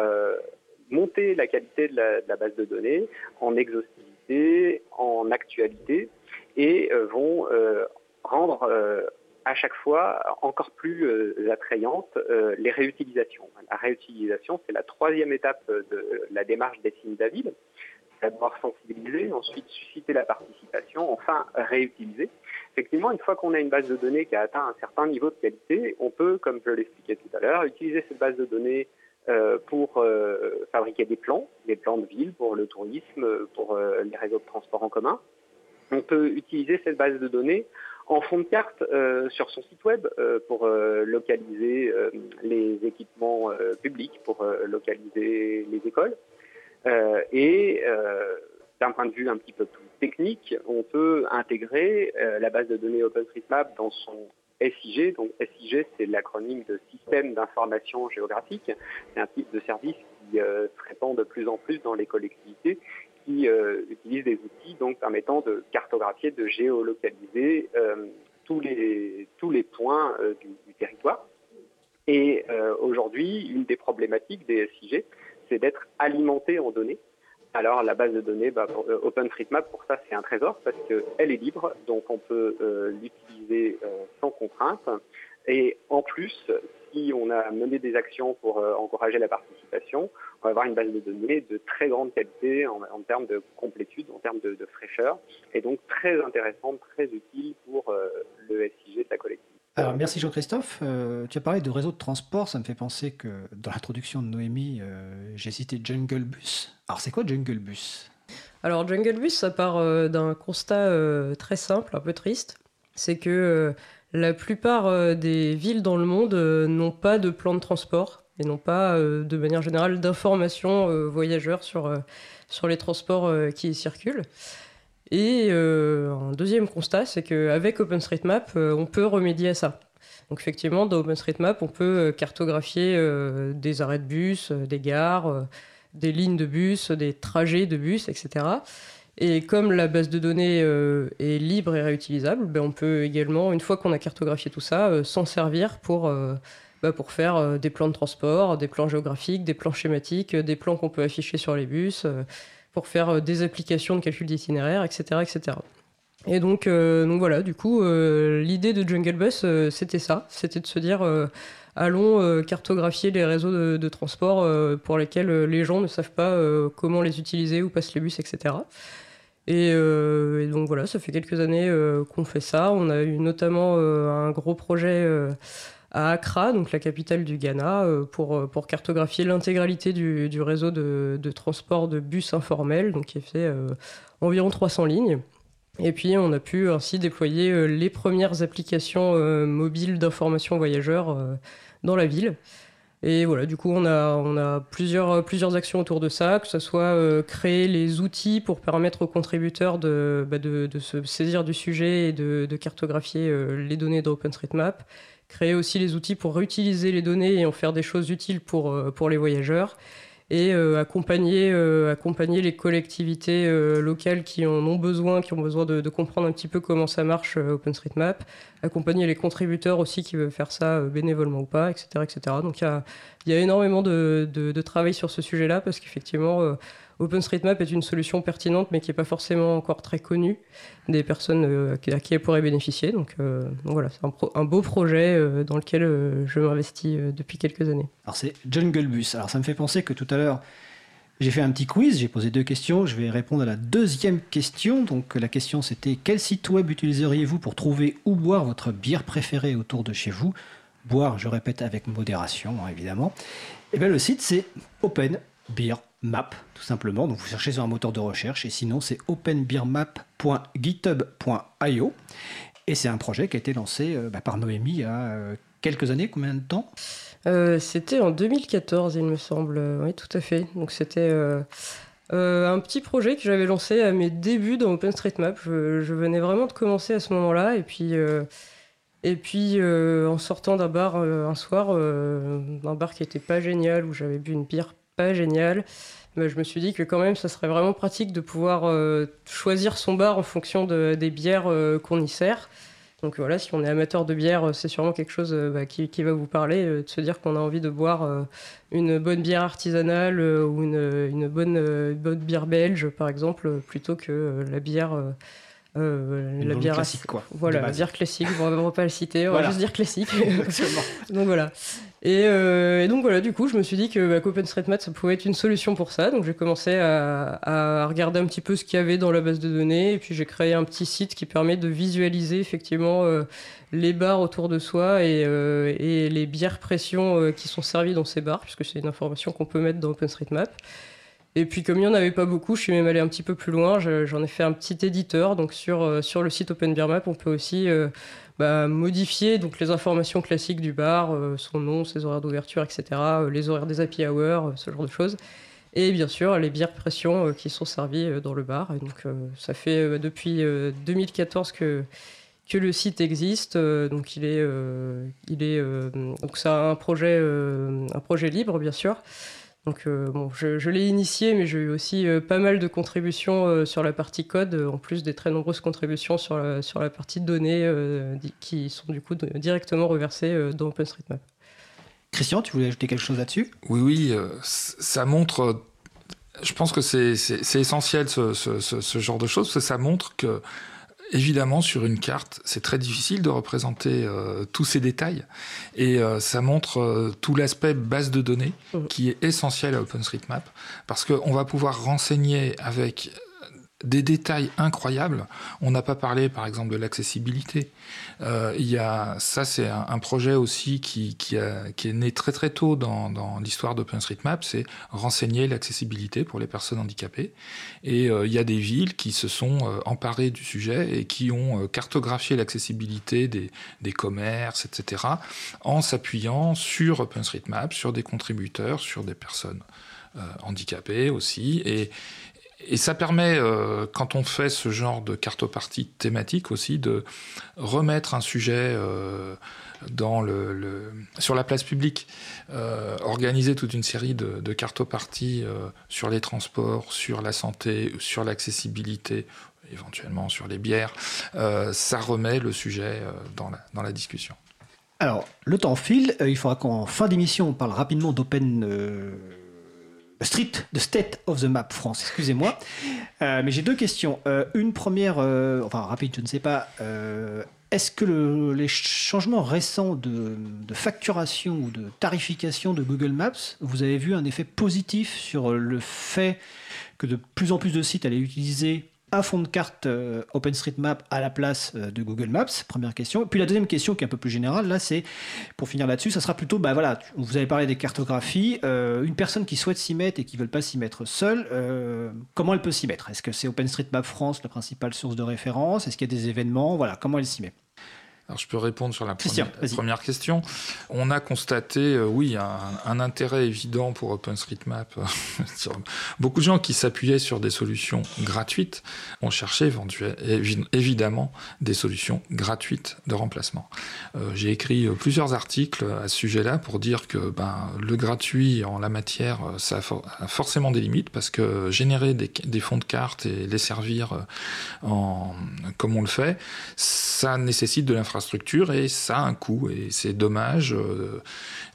monter la qualité de la, base de données en exhaustivité, en actualité, et euh, vont rendre à chaque fois encore plus attrayantes les réutilisations. La réutilisation, c'est la troisième étape de la démarche des signes David d'abord sensibiliser, ensuite susciter la participation, enfin réutiliser. Effectivement, une fois qu'on a une base de données qui a atteint un certain niveau de qualité, on peut, comme je l'expliquais tout à l'heure, utiliser cette base de données euh, pour euh, fabriquer des plans, des plans de ville pour le tourisme, pour euh, les réseaux de transport en commun. On peut utiliser cette base de données en fond de carte sur son site web pour localiser les équipements publics, pour localiser les écoles. Euh, et euh, d'un point de vue un petit peu plus technique, on peut intégrer euh, la base de données OpenStreetMap dans son SIG. Donc SIG, c'est l'acronyme de Système d'information géographique. C'est un type de service qui se répand de plus en plus dans les collectivités qui euh, utilisent des outils permettant de cartographier, de géolocaliser euh, tous les tous les points euh, du, du, territoire. Et aujourd'hui, une des problématiques des SIG, c'est d'être alimenté en données. Alors la base de données, bah, euh, OpenStreetMap, pour ça, c'est un trésor parce qu'elle est libre, donc on peut euh, l'utiliser euh, sans contrainte. Et en plus, si on a mené des actions pour encourager la participation, on va avoir une base de données de très grande qualité en, termes de complétude, en termes de, fraîcheur, et donc très intéressante, très utile pour le SIG de la collectivité. Alors, merci Jean-Christophe. Euh, tu as parlé de réseau de transport. Ça me fait penser que dans l'introduction de Noémie, euh, j'ai cité Jungle Bus. Alors, c'est quoi Jungle Bus? Alors, Jungle Bus, ça part euh, d'un constat très simple, un peu triste. C'est que la plupart des villes dans le monde n'ont pas de plan de transport et n'ont pas, de manière générale, d'informations voyageurs sur, sur les transports qui y circulent. Et un deuxième constat, c'est qu'avec OpenStreetMap, on peut remédier à ça. Donc effectivement, dans OpenStreetMap, on peut cartographier des arrêts de bus, des gares, des lignes de bus, des trajets de bus, etc. Et comme la base de données euh, est libre et réutilisable, ben on peut également, une fois qu'on a cartographié tout ça, euh, s'en servir pour, euh, ben pour faire des plans de transport, des plans géographiques, des plans schématiques, des plans qu'on peut afficher sur les bus, pour faire des applications de calcul d'itinéraire, etc., etc. Et donc, donc voilà, du coup, l'idée de Jungle Bus, c'était ça, c'était de se dire allons euh, cartographier les réseaux de, transport euh, pour lesquels euh, les gens ne savent pas comment les utiliser, où passent les bus, etc. Et, donc voilà, ça fait quelques années qu'on fait ça. On a eu notamment un gros projet à Accra, donc la capitale du Ghana, pour, pour cartographier l'intégralité du, du, réseau de, de, transport de bus informels, donc qui fait environ 300 lignes. Et puis on a pu ainsi déployer les premières applications mobiles d'information voyageurs dans la ville. Et voilà, du coup, on a, on a plusieurs, plusieurs actions autour de ça, que ce soit euh, créer les outils pour permettre aux contributeurs de, bah, de, de, se saisir du sujet et de, de cartographier euh, les données d'OpenStreetMap, créer aussi les outils pour réutiliser les données et en faire des choses utiles pour, euh, pour les voyageurs, et euh, accompagner, euh, accompagner les collectivités locales qui en ont besoin, qui ont besoin de, comprendre un petit peu comment ça marche OpenStreetMap, accompagner les contributeurs aussi qui veulent faire ça bénévolement ou pas, etc. etc. Donc il y a, y a, énormément de, de, travail sur ce sujet-là parce qu'effectivement, OpenStreetMap est une solution pertinente, mais qui n'est pas forcément encore très connue des personnes euh, à qui elle pourrait bénéficier. Donc, euh, voilà, c'est un, beau projet euh, dans lequel je m'investis depuis quelques années. Alors c'est Jungle Bus. Alors ça me fait penser que tout à l'heure, j'ai fait un petit quiz, j'ai posé deux questions. Je vais répondre à la deuxième question. Donc la question c'était quel site web utiliseriez-vous pour trouver ou boire votre bière préférée autour de chez vous? Boire, je répète, avec modération, hein, évidemment. Et eh bien le site c'est Open Map, tout simplement. Donc vous cherchez sur un moteur de recherche et sinon c'est openbeermap.github.io. Et c'est un projet qui a été lancé euh, bah, par Noémie il y a euh, quelques années, combien de temps? Euh, C'était en 2014, il me semble. Oui, tout à fait. Donc c'était un petit projet que j'avais lancé à mes débuts dans OpenStreetMap. Je, venais vraiment de commencer à ce moment-là. Et puis, et puis en sortant d'un bar un soir, un bar qui était pas génial, où j'avais bu une bière génial. Je me suis dit que quand même, ça serait vraiment pratique de pouvoir euh, choisir son bar en fonction de, des bières euh, qu'on y sert. Donc voilà, si on est amateur de bière, c'est sûrement quelque chose bah, qui, va vous parler, de se dire qu'on a envie de boire une bonne bière artisanale ou une, bonne, bière belge, par exemple, plutôt que la bière euh, la bière classique, quoi. Voilà, la bière classique. on va pas le citer, on va juste dire classique. donc voilà. Euh, et, donc voilà, du coup, je me suis dit que bah, OpenStreetMap, ça pouvait être une solution pour ça. Donc j'ai commencé à, regarder un petit peu ce qu'il y avait dans la base de données. Et puis j'ai créé un petit site qui permet de visualiser effectivement euh, les bars autour de soi et, et les bières pression qui sont servies dans ces bars, puisque c'est une information qu'on peut mettre dans OpenStreetMap. Et puis comme il n'y en avait pas beaucoup, je suis même allé un petit peu plus loin. J'en ai fait un petit éditeur. Donc sur, euh, sur le site OpenBeerMap, on peut aussi euh, bah, modifier donc, les informations classiques du bar, euh, son nom, ses horaires d'ouverture, etc., les horaires des happy hours, ce genre de choses. Et bien sûr, les bières pression qui sont servies dans le bar. Donc ça fait depuis 2014 que que le site existe. donc il est, il est donc ça a un projet, un projet libre bien sûr. Donc euh, bon, je, l'ai initié, mais j'ai eu aussi euh, pas mal de contributions euh, sur la partie code, en plus des très nombreuses contributions sur la, sur la partie données qui sont du coup directement reversées dans OpenStreetMap. Christian, tu voulais ajouter quelque chose là-dessus? Oui, oui, ça montre. Je pense que c'est essentiel ce, ce, ce, genre de choses, parce que ça montre que Évidemment, sur une carte, c'est très difficile de représenter euh, tous ces détails et euh, ça montre euh, tout l'aspect base de données mmh. qui est essentiel à OpenStreetMap parce qu'on va pouvoir renseigner avec des détails incroyables. On n'a pas parlé, par exemple, de l'accessibilité. Euh, il y a, ça, c'est un, projet aussi qui, qui, est né très très tôt dans, dans l'histoire d'OpenStreetMap, c'est renseigner l'accessibilité pour les personnes handicapées. Et euh, il y a des villes qui se sont euh, emparées du sujet et qui ont cartographié l'accessibilité des, des commerces, etc., en s'appuyant sur OpenStreetMap, sur des contributeurs, sur des personnes handicapées aussi. Et, et ça permet, euh, quand on fait ce genre de cartopartie thématique aussi, de remettre un sujet euh, sur la place publique, euh, organiser toute une série de, de cartoparties sur les transports, sur la santé, sur l'accessibilité, éventuellement sur les bières, ça remet le sujet dans la, dans la discussion. Alors, le temps file, il faudra qu'en fin d'émission, on parle rapidement d'Open Street, the State of the Map France, excusez-moi. Euh, mais j'ai deux questions. Euh, une première, euh, enfin rapide, je ne sais pas. Est-ce que les changements récents de, de, facturation ou de tarification de Google Maps, vous avez vu un effet positif sur le fait que de plus en plus de sites allaient utiliser un fond de carte euh, OpenStreetMap à la place euh, de Google Maps Première question. Puis la deuxième question qui est un peu plus générale, là, c'est, pour finir là-dessus, ça sera plutôt, bah voilà, vous avez parlé des cartographies. Euh, une personne qui souhaite s'y mettre et qui ne veut pas s'y mettre seule, comment elle peut s'y mettre? Est-ce que c'est OpenStreetMap France la principale source de référence? Est-ce qu'il y a des événements? Voilà, comment elle s'y met? Alors, je peux répondre sur la première, question. On a constaté, euh, oui, un, intérêt évident pour OpenStreetMap. beaucoup de gens qui s'appuyaient sur des solutions gratuites ont cherché évidemment des solutions gratuites de remplacement. Euh, j'ai écrit euh, plusieurs articles à ce sujet-là pour dire que ben, le gratuit en la matière, ça a, forcément des limites parce que générer des, des, fonds de cartes et les servir en, comme on le fait, ça nécessite de l'infrastructure infrastructure et ça a un coût. Et c'est dommage euh,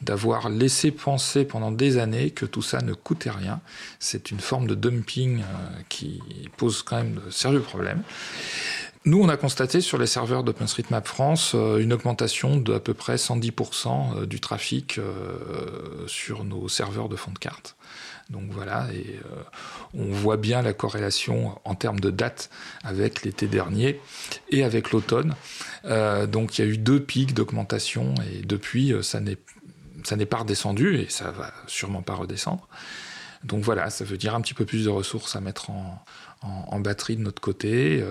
d'avoir laissé penser pendant des années que tout ça ne coûtait rien. C'est une forme de dumping euh, qui pose quand même de sérieux problèmes. Nous, on a constaté sur les serveurs d'OpenStreetMap France euh, une augmentation d'à peu près 110% du trafic sur nos serveurs de fond de carte. Donc voilà, et euh, on voit bien la corrélation en termes de date avec l'été dernier et avec l'automne. Euh, donc il y a eu deux pics d'augmentation et depuis euh, ça n'est pas redescendu et ça va sûrement pas redescendre. Donc voilà, ça veut dire un petit peu plus de ressources à mettre en batterie de notre côté.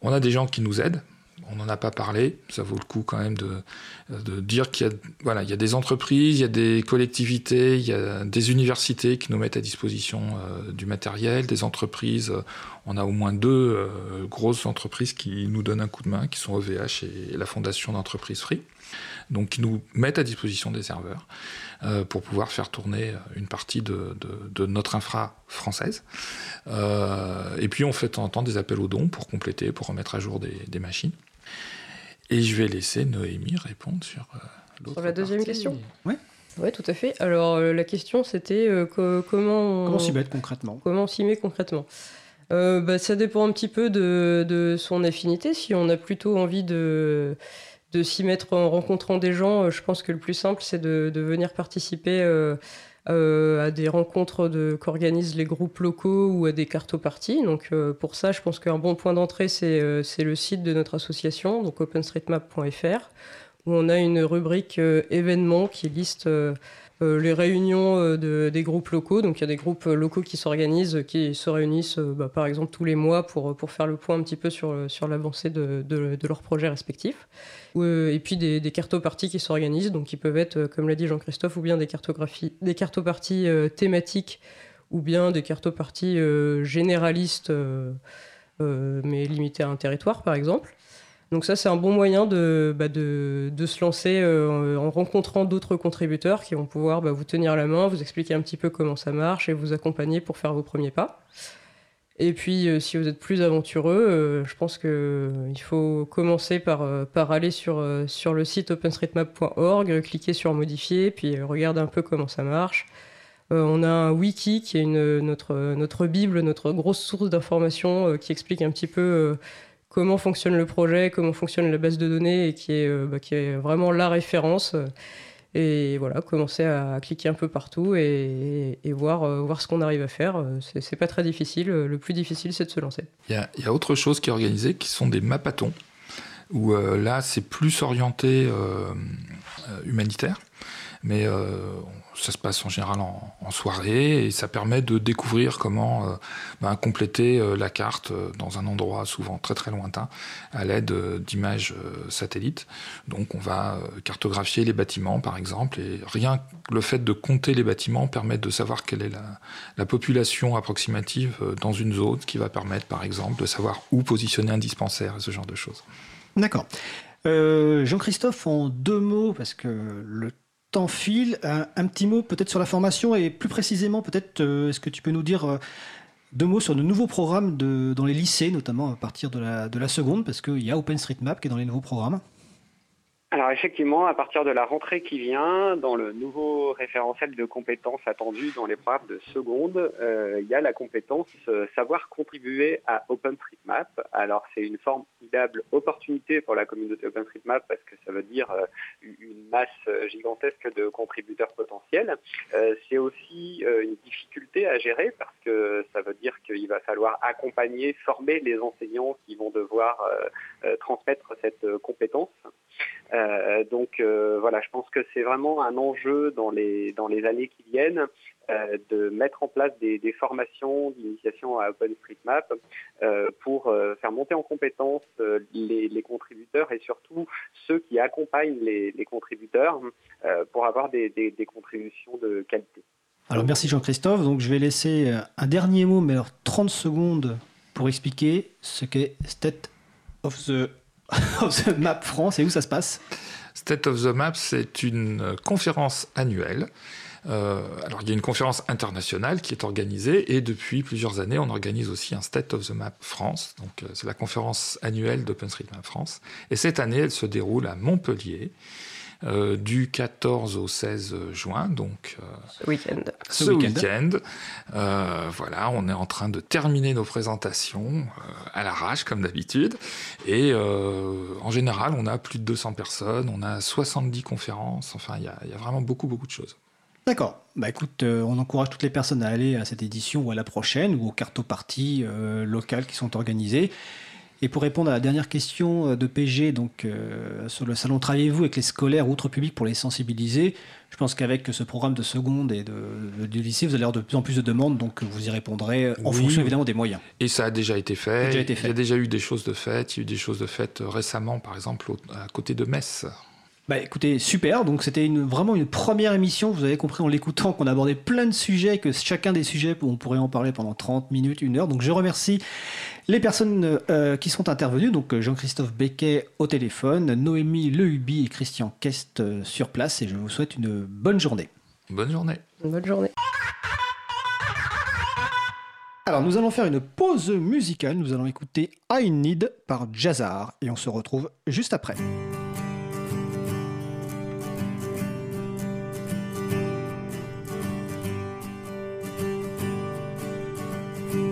on a des gens qui nous aident on n'en a pas parlé. Ça vaut le coup quand même de, dire qu'il y, a, voilà, il y a des entreprises, il y a des collectivités, il y a des universités qui nous mettent à disposition euh, du matériel, des entreprises. On a au moins deux euh, grosses entreprises qui nous donnent un coup de main, qui sont OVH et la Fondation d'entreprise Free. Donc qui nous mettent à disposition des serveurs euh, pour pouvoir faire tourner une partie de, notre infra française. et puis on fait en temps des appels aux dons pour compléter, pour remettre à jour des machines. Et je vais laisser Noémie répondre sur euh, l'autre. Sur la deuxième question Oui. Oui, tout à fait. Alors, euh, la question, c'était euh, comment. Comment s'y met concrètement? Comment s'y met concrètement? Bah, Ça dépend un petit peu de, de, son affinité. Si on a plutôt envie de, de s'y mettre en rencontrant des gens, je pense que le plus simple, c'est de, de, venir participer euh, à des rencontres qu'organisent les groupes locaux ou à des cartoparties. Donc euh, pour ça, je pense qu'un bon point d'entrée, c'est euh, le site de notre association, donc openstreetmap.fr, où on a une rubrique événements qui liste les réunions des groupes locaux. Donc il y a des groupes locaux qui s'organisent, qui se réunissent bah, par exemple tous les mois pour, faire le point un petit peu sur, l'avancée de, de, leurs projets respectifs. Euh, et puis des, des qui s'organisent, donc qui peuvent être, euh, comme l'a dit Jean-Christophe, ou bien des cartographies, des cartoparties euh, thématiques, ou bien des cartoparties généralistes, mais limitées à un territoire, par exemple. Donc ça, c'est un bon moyen de, bah, de, se lancer en rencontrant d'autres contributeurs qui vont pouvoir bah, vous tenir la main, vous expliquer un petit peu comment ça marche et vous accompagner pour faire vos premiers pas. Et puis, euh, si vous êtes plus aventureux, euh, je pense qu'il euh, faut commencer par, par aller sur, sur le site openstreetmap.org, cliquer sur modifier, puis regarder un peu comment ça marche. on a un wiki qui est une, notre, notre bible, notre grosse source d'informations qui explique un petit peu comment fonctionne le projet, comment fonctionne la base de données et qui est, bah, qui est vraiment la référence. Et voilà, commencer à cliquer un peu partout et, voir, voir ce qu'on arrive à faire. C'est pas très difficile. Le plus difficile, c'est de se lancer. Il y, a, autre chose qui est organisée, qui sont des mapatons où euh, là c'est plus orienté euh, euh, humanitaire, mais ça se passe en général en, soirée et ça permet de découvrir comment ben, compléter la carte dans un endroit souvent très très lointain à l'aide d'images satellites. Donc on va cartographier les bâtiments par exemple et rien que le fait de compter les bâtiments permet de savoir quelle est la, la population approximative dans une zone, qui va permettre par exemple de savoir où positionner un dispensaire et ce genre de choses. D'accord. Euh, Jean-Christophe, en deux mots, parce que le temps file, un, petit mot peut-être sur la formation et plus précisément, peut-être, euh, est-ce que tu peux nous dire euh, deux mots sur de nouveaux programmes dans les lycées, notamment à partir de la, de la seconde, parce qu'il y a OpenStreetMap qui est dans les nouveaux programmes alors effectivement, à partir de la rentrée qui vient, dans le nouveau référentiel de compétences attendues dans les programmes de seconde, euh, il y a la compétence euh, savoir contribuer à OpenStreetMap. Alors c'est une formidable opportunité pour la communauté OpenStreetMap parce que ça veut dire euh, une masse gigantesque de contributeurs potentiels. c'est aussi une difficulté à gérer parce que ça veut dire qu'il va falloir accompagner, former les enseignants qui vont devoir transmettre cette compétence. Euh, donc euh, voilà, je pense que c'est vraiment un enjeu dans les, dans les années qui viennent euh, de mettre en place des, formations d'initiation à OpenStreetMap pour faire monter en compétence les, contributeurs et surtout ceux qui accompagnent les, contributeurs pour avoir des, des, contributions de qualité. Alors merci Jean-Christophe. Donc je vais laisser un dernier mot, mais alors 30 secondes pour expliquer ce qu'est State of the of the Map France et où ça se passe? State of the Map, c'est une conférence annuelle. Euh, alors il y a une conférence internationale qui est organisée et depuis plusieurs années on organise aussi un State of the Map France. Donc euh, c'est la conférence annuelle d'OpenStreetMap France. Et cette année elle se déroule à Montpellier. Euh, du 14 au 16 juin, donc ce week-end. Ce week-end, euh, voilà, on est en train de terminer nos présentations euh, à l'arrache comme d'habitude, et en général, on a plus de 200 personnes, on a 70 conférences, enfin, il y, y a, vraiment beaucoup beaucoup de choses. D'accord. Bah écoute, on encourage toutes les personnes à aller à cette édition ou à la prochaine ou aux cartes-parties locales qui sont organisées. Et pour répondre à la dernière question euh, de PG, donc euh, sur le salon Travaillez-vous avec les scolaires outre public pour les sensibiliser Je pense qu'avec ce programme de seconde et de, lycée, vous allez avoir de plus en plus de demandes, donc vous y répondrez en fonction évidemment des moyens. Et ça a déjà été fait. Déjà été fait. Il y a déjà eu des choses de faites. Il y a eu des choses de faites récemment, par exemple, à côté de Metz. Bah écoutez, super. Donc c'était une, vraiment une première émission. Vous avez compris en l'écoutant qu'on abordait plein de sujets, que chacun des sujets, on pourrait en parler pendant 30 minutes, une heure. Donc je remercie les personnes euh, qui sont intervenues. Donc Jean-Christophe Becquet au téléphone, Noémie Lehubi et Christian Kest euh, sur place. Et je vous souhaite une bonne journée. Bonne journée. Bonne journée. Alors nous allons faire une pause musicale. Nous allons écouter I Need par Jazzar. Et on se retrouve juste après.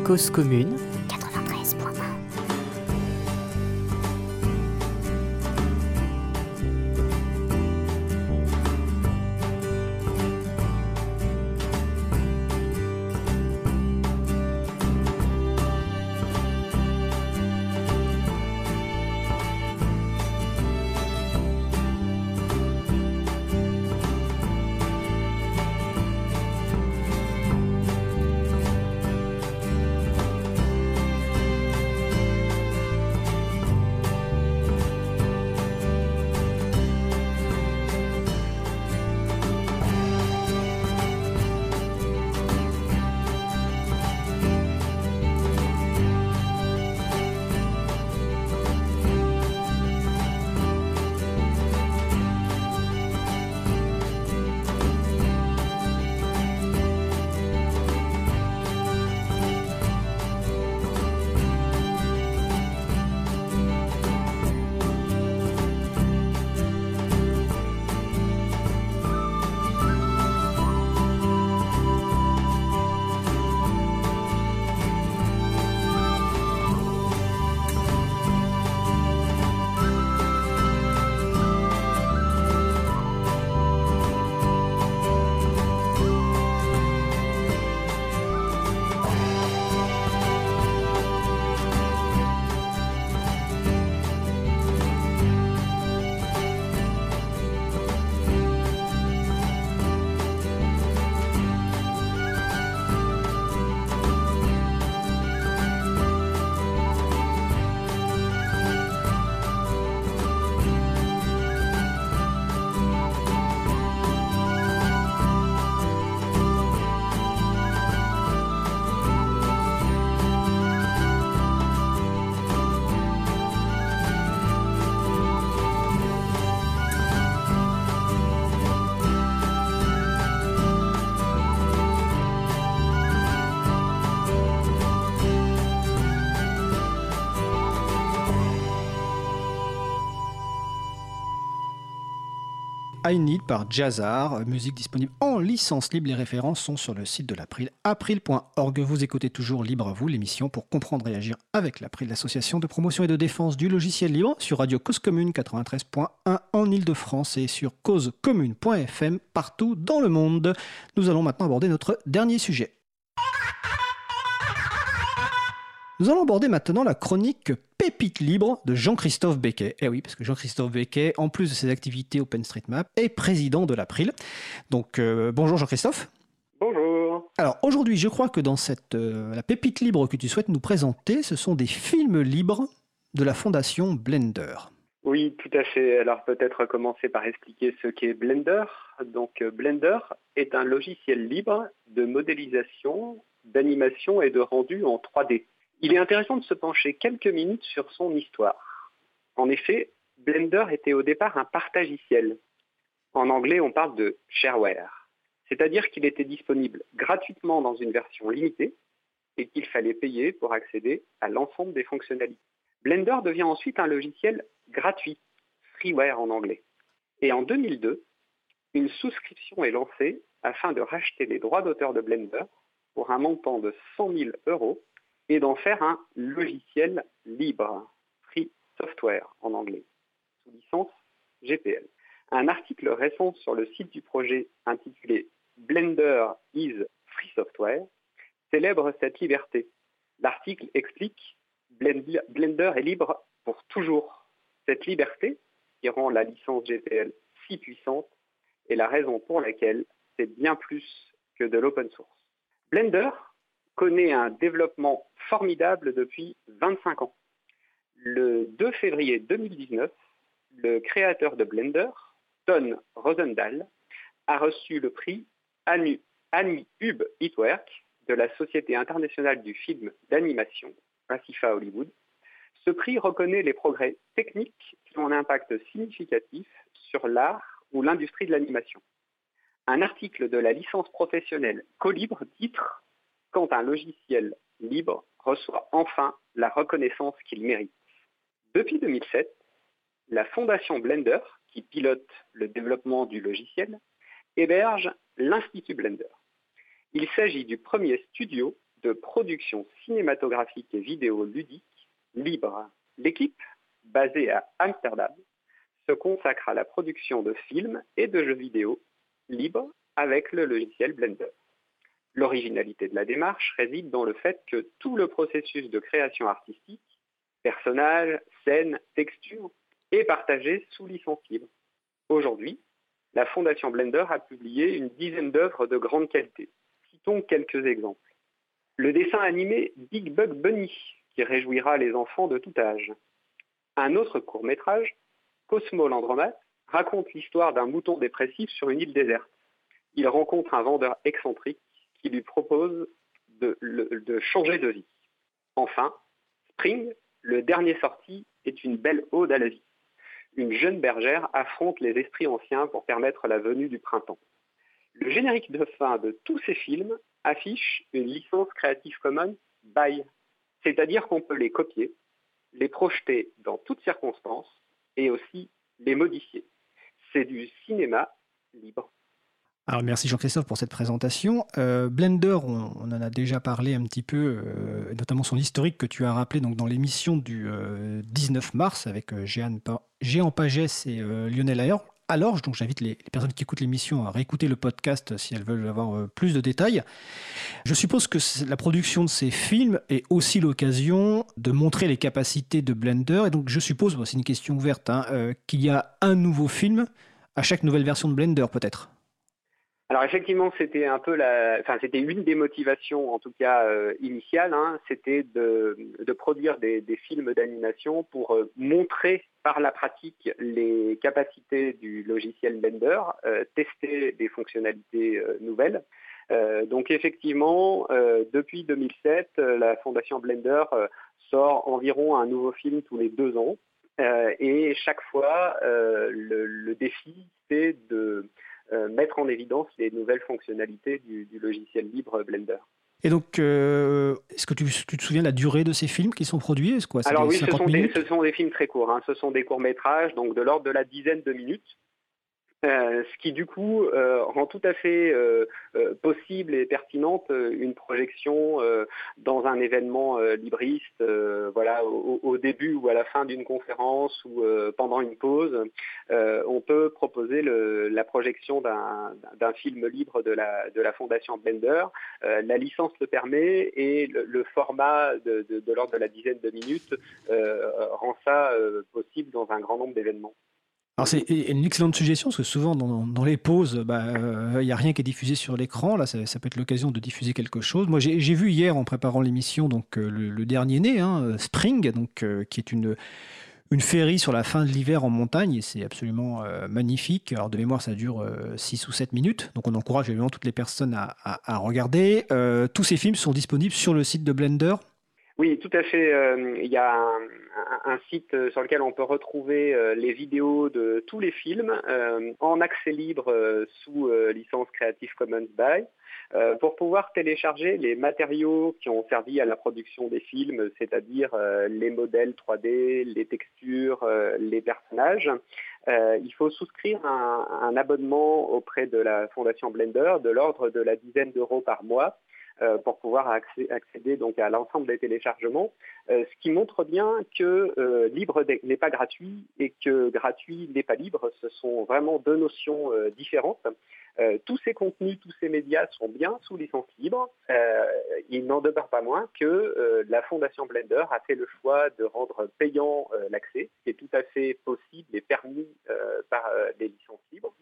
Cause commune Gracias. Par Jazzar, musique disponible en licence libre. Les références sont sur le site de l'April, april.org. Vous écoutez toujours Libre à vous, l'émission pour comprendre et agir avec l'April, l'association de promotion et de défense du logiciel libre, sur Radio Cause Commune 93.1 en Ile-de-France et sur causecommune.fm partout dans le monde. Nous allons maintenant aborder notre dernier sujet. Nous allons aborder maintenant la chronique Pépite libre de Jean-Christophe Becquet. Eh oui, parce que Jean-Christophe Becquet, en plus de ses activités OpenStreetMap, est président de l'April. Donc euh, bonjour Jean-Christophe. Bonjour. Alors aujourd'hui, je crois que dans cette euh, la pépite libre que tu souhaites nous présenter, ce sont des films libres de la fondation Blender. Oui, tout à fait. Alors peut-être commencer par expliquer ce qu'est Blender. Donc euh, Blender est un logiciel libre de modélisation, d'animation et de rendu en 3D. Il est intéressant de se pencher quelques minutes sur son histoire. En effet, Blender était au départ un partagiciel. En anglais, on parle de shareware, c'est-à-dire qu'il était disponible gratuitement dans une version limitée et qu'il fallait payer pour accéder à l'ensemble des fonctionnalités. Blender devient ensuite un logiciel gratuit, freeware en anglais. Et en 2002, une souscription est lancée afin de racheter les droits d'auteur de Blender pour un montant de 100 000 euros et d'en faire un logiciel libre, free software en anglais, sous licence GPL. Un article récent sur le site du projet intitulé Blender is free software célèbre cette liberté. L'article explique Blender est libre pour toujours. Cette liberté, qui rend la licence GPL si puissante, est la raison pour laquelle c'est bien plus que de l'open source. Blender connaît un développement formidable depuis 25 ans. Le 2 février 2019, le créateur de Blender, Don Rosendahl, a reçu le prix Annie Hub de la Société internationale du film d'animation, ASIFA Hollywood. Ce prix reconnaît les progrès techniques qui ont un impact significatif sur l'art ou l'industrie de l'animation. Un article de la licence professionnelle Colibre titre quand un logiciel libre reçoit enfin la reconnaissance qu'il mérite. Depuis 2007, la fondation Blender, qui pilote le développement du logiciel, héberge l'Institut Blender. Il s'agit du premier studio de production cinématographique et vidéo ludique libre. L'équipe, basée à Amsterdam, se consacre à la production de films et de jeux vidéo libres avec le logiciel Blender. L'originalité de la démarche réside dans le fait que tout le processus de création artistique, personnages, scènes, textures, est partagé sous licence libre. Aujourd'hui, la Fondation Blender a publié une dizaine d'œuvres de grande qualité. Citons quelques exemples. Le dessin animé Big Bug Bunny, qui réjouira les enfants de tout âge. Un autre court métrage, Cosmo l'Andromate, raconte l'histoire d'un mouton dépressif sur une île déserte. Il rencontre un vendeur excentrique qui lui propose de, changer de vie. Enfin, Spring, le dernier sorti, est une belle ode à la vie. Une jeune bergère affronte les esprits anciens pour permettre la venue du printemps. Le générique de fin de tous ces films affiche une licence Creative Commons by, c'est-à-dire qu'on peut les copier, les projeter dans toutes circonstances et aussi les modifier. C'est du cinéma libre. Alors merci Jean-Christophe pour cette présentation. Euh, Blender, on, en a déjà parlé un petit peu, euh, notamment son historique que tu as rappelé donc, dans l'émission du 19 euh, mars avec Géant, Géant Pagès et Lionel Ayer. Alors, donc j'invite les, personnes qui écoutent l'émission à réécouter le podcast si elles veulent avoir plus de détails. Je suppose que la production de ces films est aussi l'occasion de montrer les capacités de Blender. Et donc je suppose, c'est une question ouverte, hein, qu'il y a un nouveau film à chaque nouvelle version de Blender peut-être? Alors effectivement, c'était un peu la, enfin c'était une des motivations, en tout cas euh, initiales, hein, c'était de, produire des, films d'animation pour euh, montrer par la pratique les capacités du logiciel Blender, euh, tester des fonctionnalités nouvelles. donc effectivement, depuis 2007, la fondation Blender sort environ un nouveau film tous les deux ans, et chaque fois, le défi c'est de euh, mettre en évidence les nouvelles fonctionnalités du, logiciel libre Blender. Et donc, euh, est-ce que tu, te souviens de la durée de ces films qui sont produits? Quoi, Alors oui, ce sont, des, ce sont, des, films très courts. Hein. Ce sont des courts-métrages, donc de l'ordre de la dizaine de minutes. Euh, ce qui du coup euh, rend tout à fait euh, possible et pertinente une projection dans un événement libriste, voilà, au, début ou à la fin d'une conférence ou pendant une pause. on peut proposer la projection d'un film libre de la, Fondation Blender. la licence le permet et le, format de l'ordre de la dizaine de minutes rend ça possible dans un grand nombre d'événements. C'est une excellente suggestion parce que souvent dans, les pauses, bah, il bah, n'y a rien qui est diffusé sur l'écran. Là, ça, peut être l'occasion de diffuser quelque chose. Moi, j'ai vu hier en préparant l'émission donc euh, le, dernier né, hein, Spring, euh, qui est une une sur la fin de l'hiver en montagne et c'est absolument euh, magnifique. Alors de mémoire, ça dure 6 ou 7 minutes, donc on encourage évidemment toutes les personnes à regarder. tous ces films sont disponibles sur le site de Blender. Oui, tout à fait. Il y a un, site euh, sur lequel on peut retrouver euh, les vidéos de tous les films euh, en accès libre sous licence Creative Commons by. pour pouvoir télécharger les matériaux qui ont servi à la production des films, c'est-à-dire les modèles 3D, les textures, les personnages. il faut souscrire un, abonnement auprès de la Fondation Blender de l'ordre de la dizaine d'euros par mois euh, pour pouvoir accéder donc à l'ensemble des téléchargements, euh, ce qui montre bien que euh, libre n'est pas gratuit et que gratuit n'est pas libre. Ce sont vraiment deux notions différentes. tous ces contenus, tous ces médias sont bien sous licence libre. il n'en demeure pas moins que la Fondation Blender a fait le choix de rendre payant l'accès, ce qui est tout à fait possible et permis par les licences libres.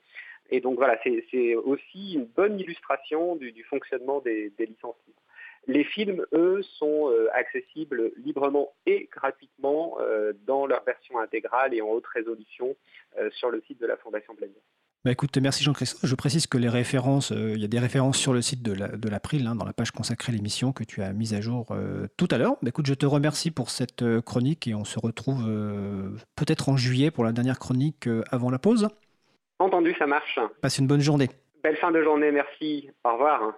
Et donc voilà, c'est aussi une bonne illustration du, fonctionnement des, licences libres. Les films, eux, sont euh, accessibles librement et gratuitement euh, dans leur version intégrale et en haute résolution euh, sur le site de la Fondation Blender. Bah écoute, merci Jean-Christophe. Je précise que les références, il y a des références sur le site de l'April, hein, dans la page consacrée à l'émission que tu as mise à jour tout à l'heure. Bah écoute, je te remercie pour cette chronique et on se retrouve peut-être en juillet pour la dernière chronique avant la pause. Entendu, ça marche. Passe une bonne journée. Belle fin de journée, merci. Au revoir.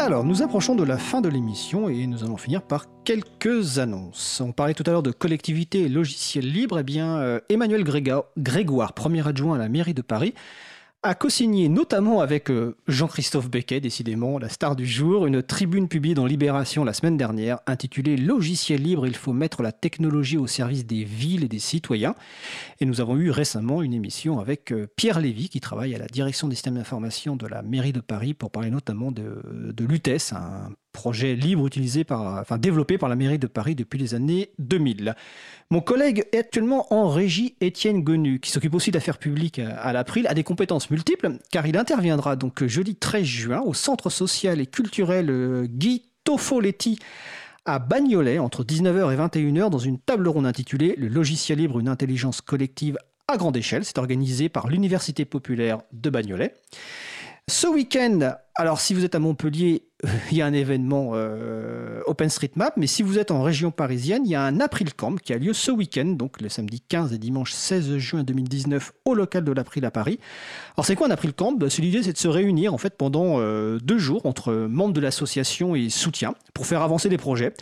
Alors, nous approchons de la fin de l'émission et nous allons finir par quelques annonces. On parlait tout à l'heure de collectivité et logiciels libres. Eh bien, euh, Emmanuel Grégoire, premier adjoint à la mairie de Paris, a co-signé notamment avec euh, Jean-Christophe Becquet, décidément la star du jour, une tribune publiée dans Libération la semaine dernière intitulée Logiciel libre, il faut mettre la technologie au service des villes et des citoyens. Et nous avons eu récemment une émission avec euh, Pierre Lévy qui travaille à la direction des systèmes d'information de la mairie de Paris pour parler notamment de, de l'UTES, un projet libre utilisé par, enfin, développé par la mairie de Paris depuis les années 2000. Mon collègue est actuellement en régie, Étienne Gonu, qui s'occupe aussi d'affaires publiques à l'April, a des compétences multiples, car il interviendra donc jeudi 13 juin au Centre social et culturel euh, Guy Tofoletti à Bagnolet entre 19h et 21h dans une table ronde intitulée Le logiciel libre, une intelligence collective à grande échelle. C'est organisé par l'Université populaire de Bagnolet. Ce week-end, alors si vous êtes à Montpellier, il y a un événement euh, OpenStreetMap, mais si vous êtes en région parisienne, il y a un April Camp qui a lieu ce week-end, donc le samedi 15 et dimanche 16 juin 2019 au local de l'April à Paris. Alors c'est quoi un April Camp? Bah, L'idée c'est de se réunir en fait pendant euh, deux jours entre membres de l'association et soutien pour faire avancer des projets,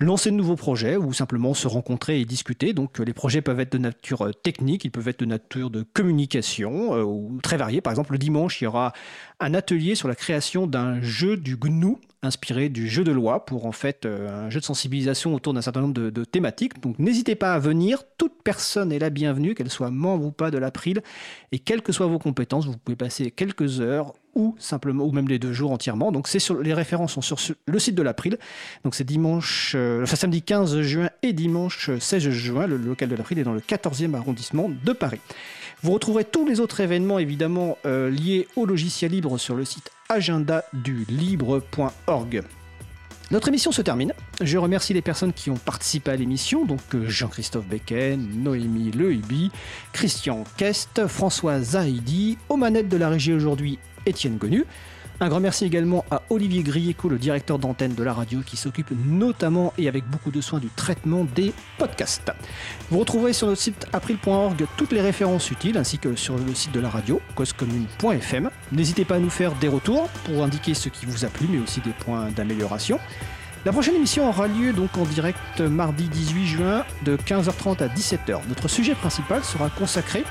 lancer de nouveaux projets ou simplement se rencontrer et discuter. Donc les projets peuvent être de nature euh, technique, ils peuvent être de nature de communication ou très variés. Par exemple le dimanche il y aura un atelier sur la création d'un jeu du GNU inspiré du jeu de loi pour en fait euh, un jeu de sensibilisation autour d'un certain nombre de, thématiques. Donc n'hésitez pas à venir, toute personne est la bienvenue, qu'elle soit membre ou pas de l'April, et quelles que soient vos compétences, vous pouvez passer quelques heures ou simplement ou même les deux jours entièrement. Donc c'est sur les références sont sur le site de l'April. Donc c'est dimanche, euh, samedi 15 juin et dimanche 16 juin. Le local de l'April est dans le 14e arrondissement de Paris. Vous retrouverez tous les autres événements évidemment euh, liés au logiciel libre sur le site agendadulibre.org. Notre émission se termine. Je remercie les personnes qui ont participé à l'émission, donc euh, Jean-Christophe Becken, Noémie Lehubi, Christian Kest, François Zahidi, aux manettes de la régie aujourd'hui, Étienne Gonu. Un grand merci également à Olivier Grieco, le directeur d'antenne de la radio, qui s'occupe notamment et avec beaucoup de soin du traitement des podcasts. Vous retrouverez sur notre site april.org toutes les références utiles, ainsi que sur le site de la radio, causecommune.fm. N'hésitez pas à nous faire des retours pour indiquer ce qui vous a plu, mais aussi des points d'amélioration. La prochaine émission aura lieu donc en direct mardi 18 juin de 15h30 à 17h. Notre sujet principal sera consacré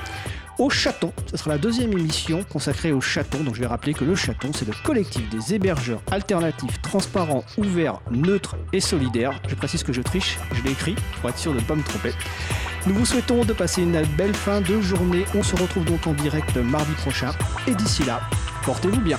au chaton. Ce sera la deuxième émission consacrée au chaton. Donc je vais rappeler que le chaton, c'est le collectif des hébergeurs alternatifs, transparents, ouverts, neutres et solidaires. Je précise que je triche, je l'ai écrit pour être sûr de ne pas me tromper. Nous vous souhaitons de passer une belle fin de journée. On se retrouve donc en direct mardi prochain. Et d'ici là, portez-vous bien.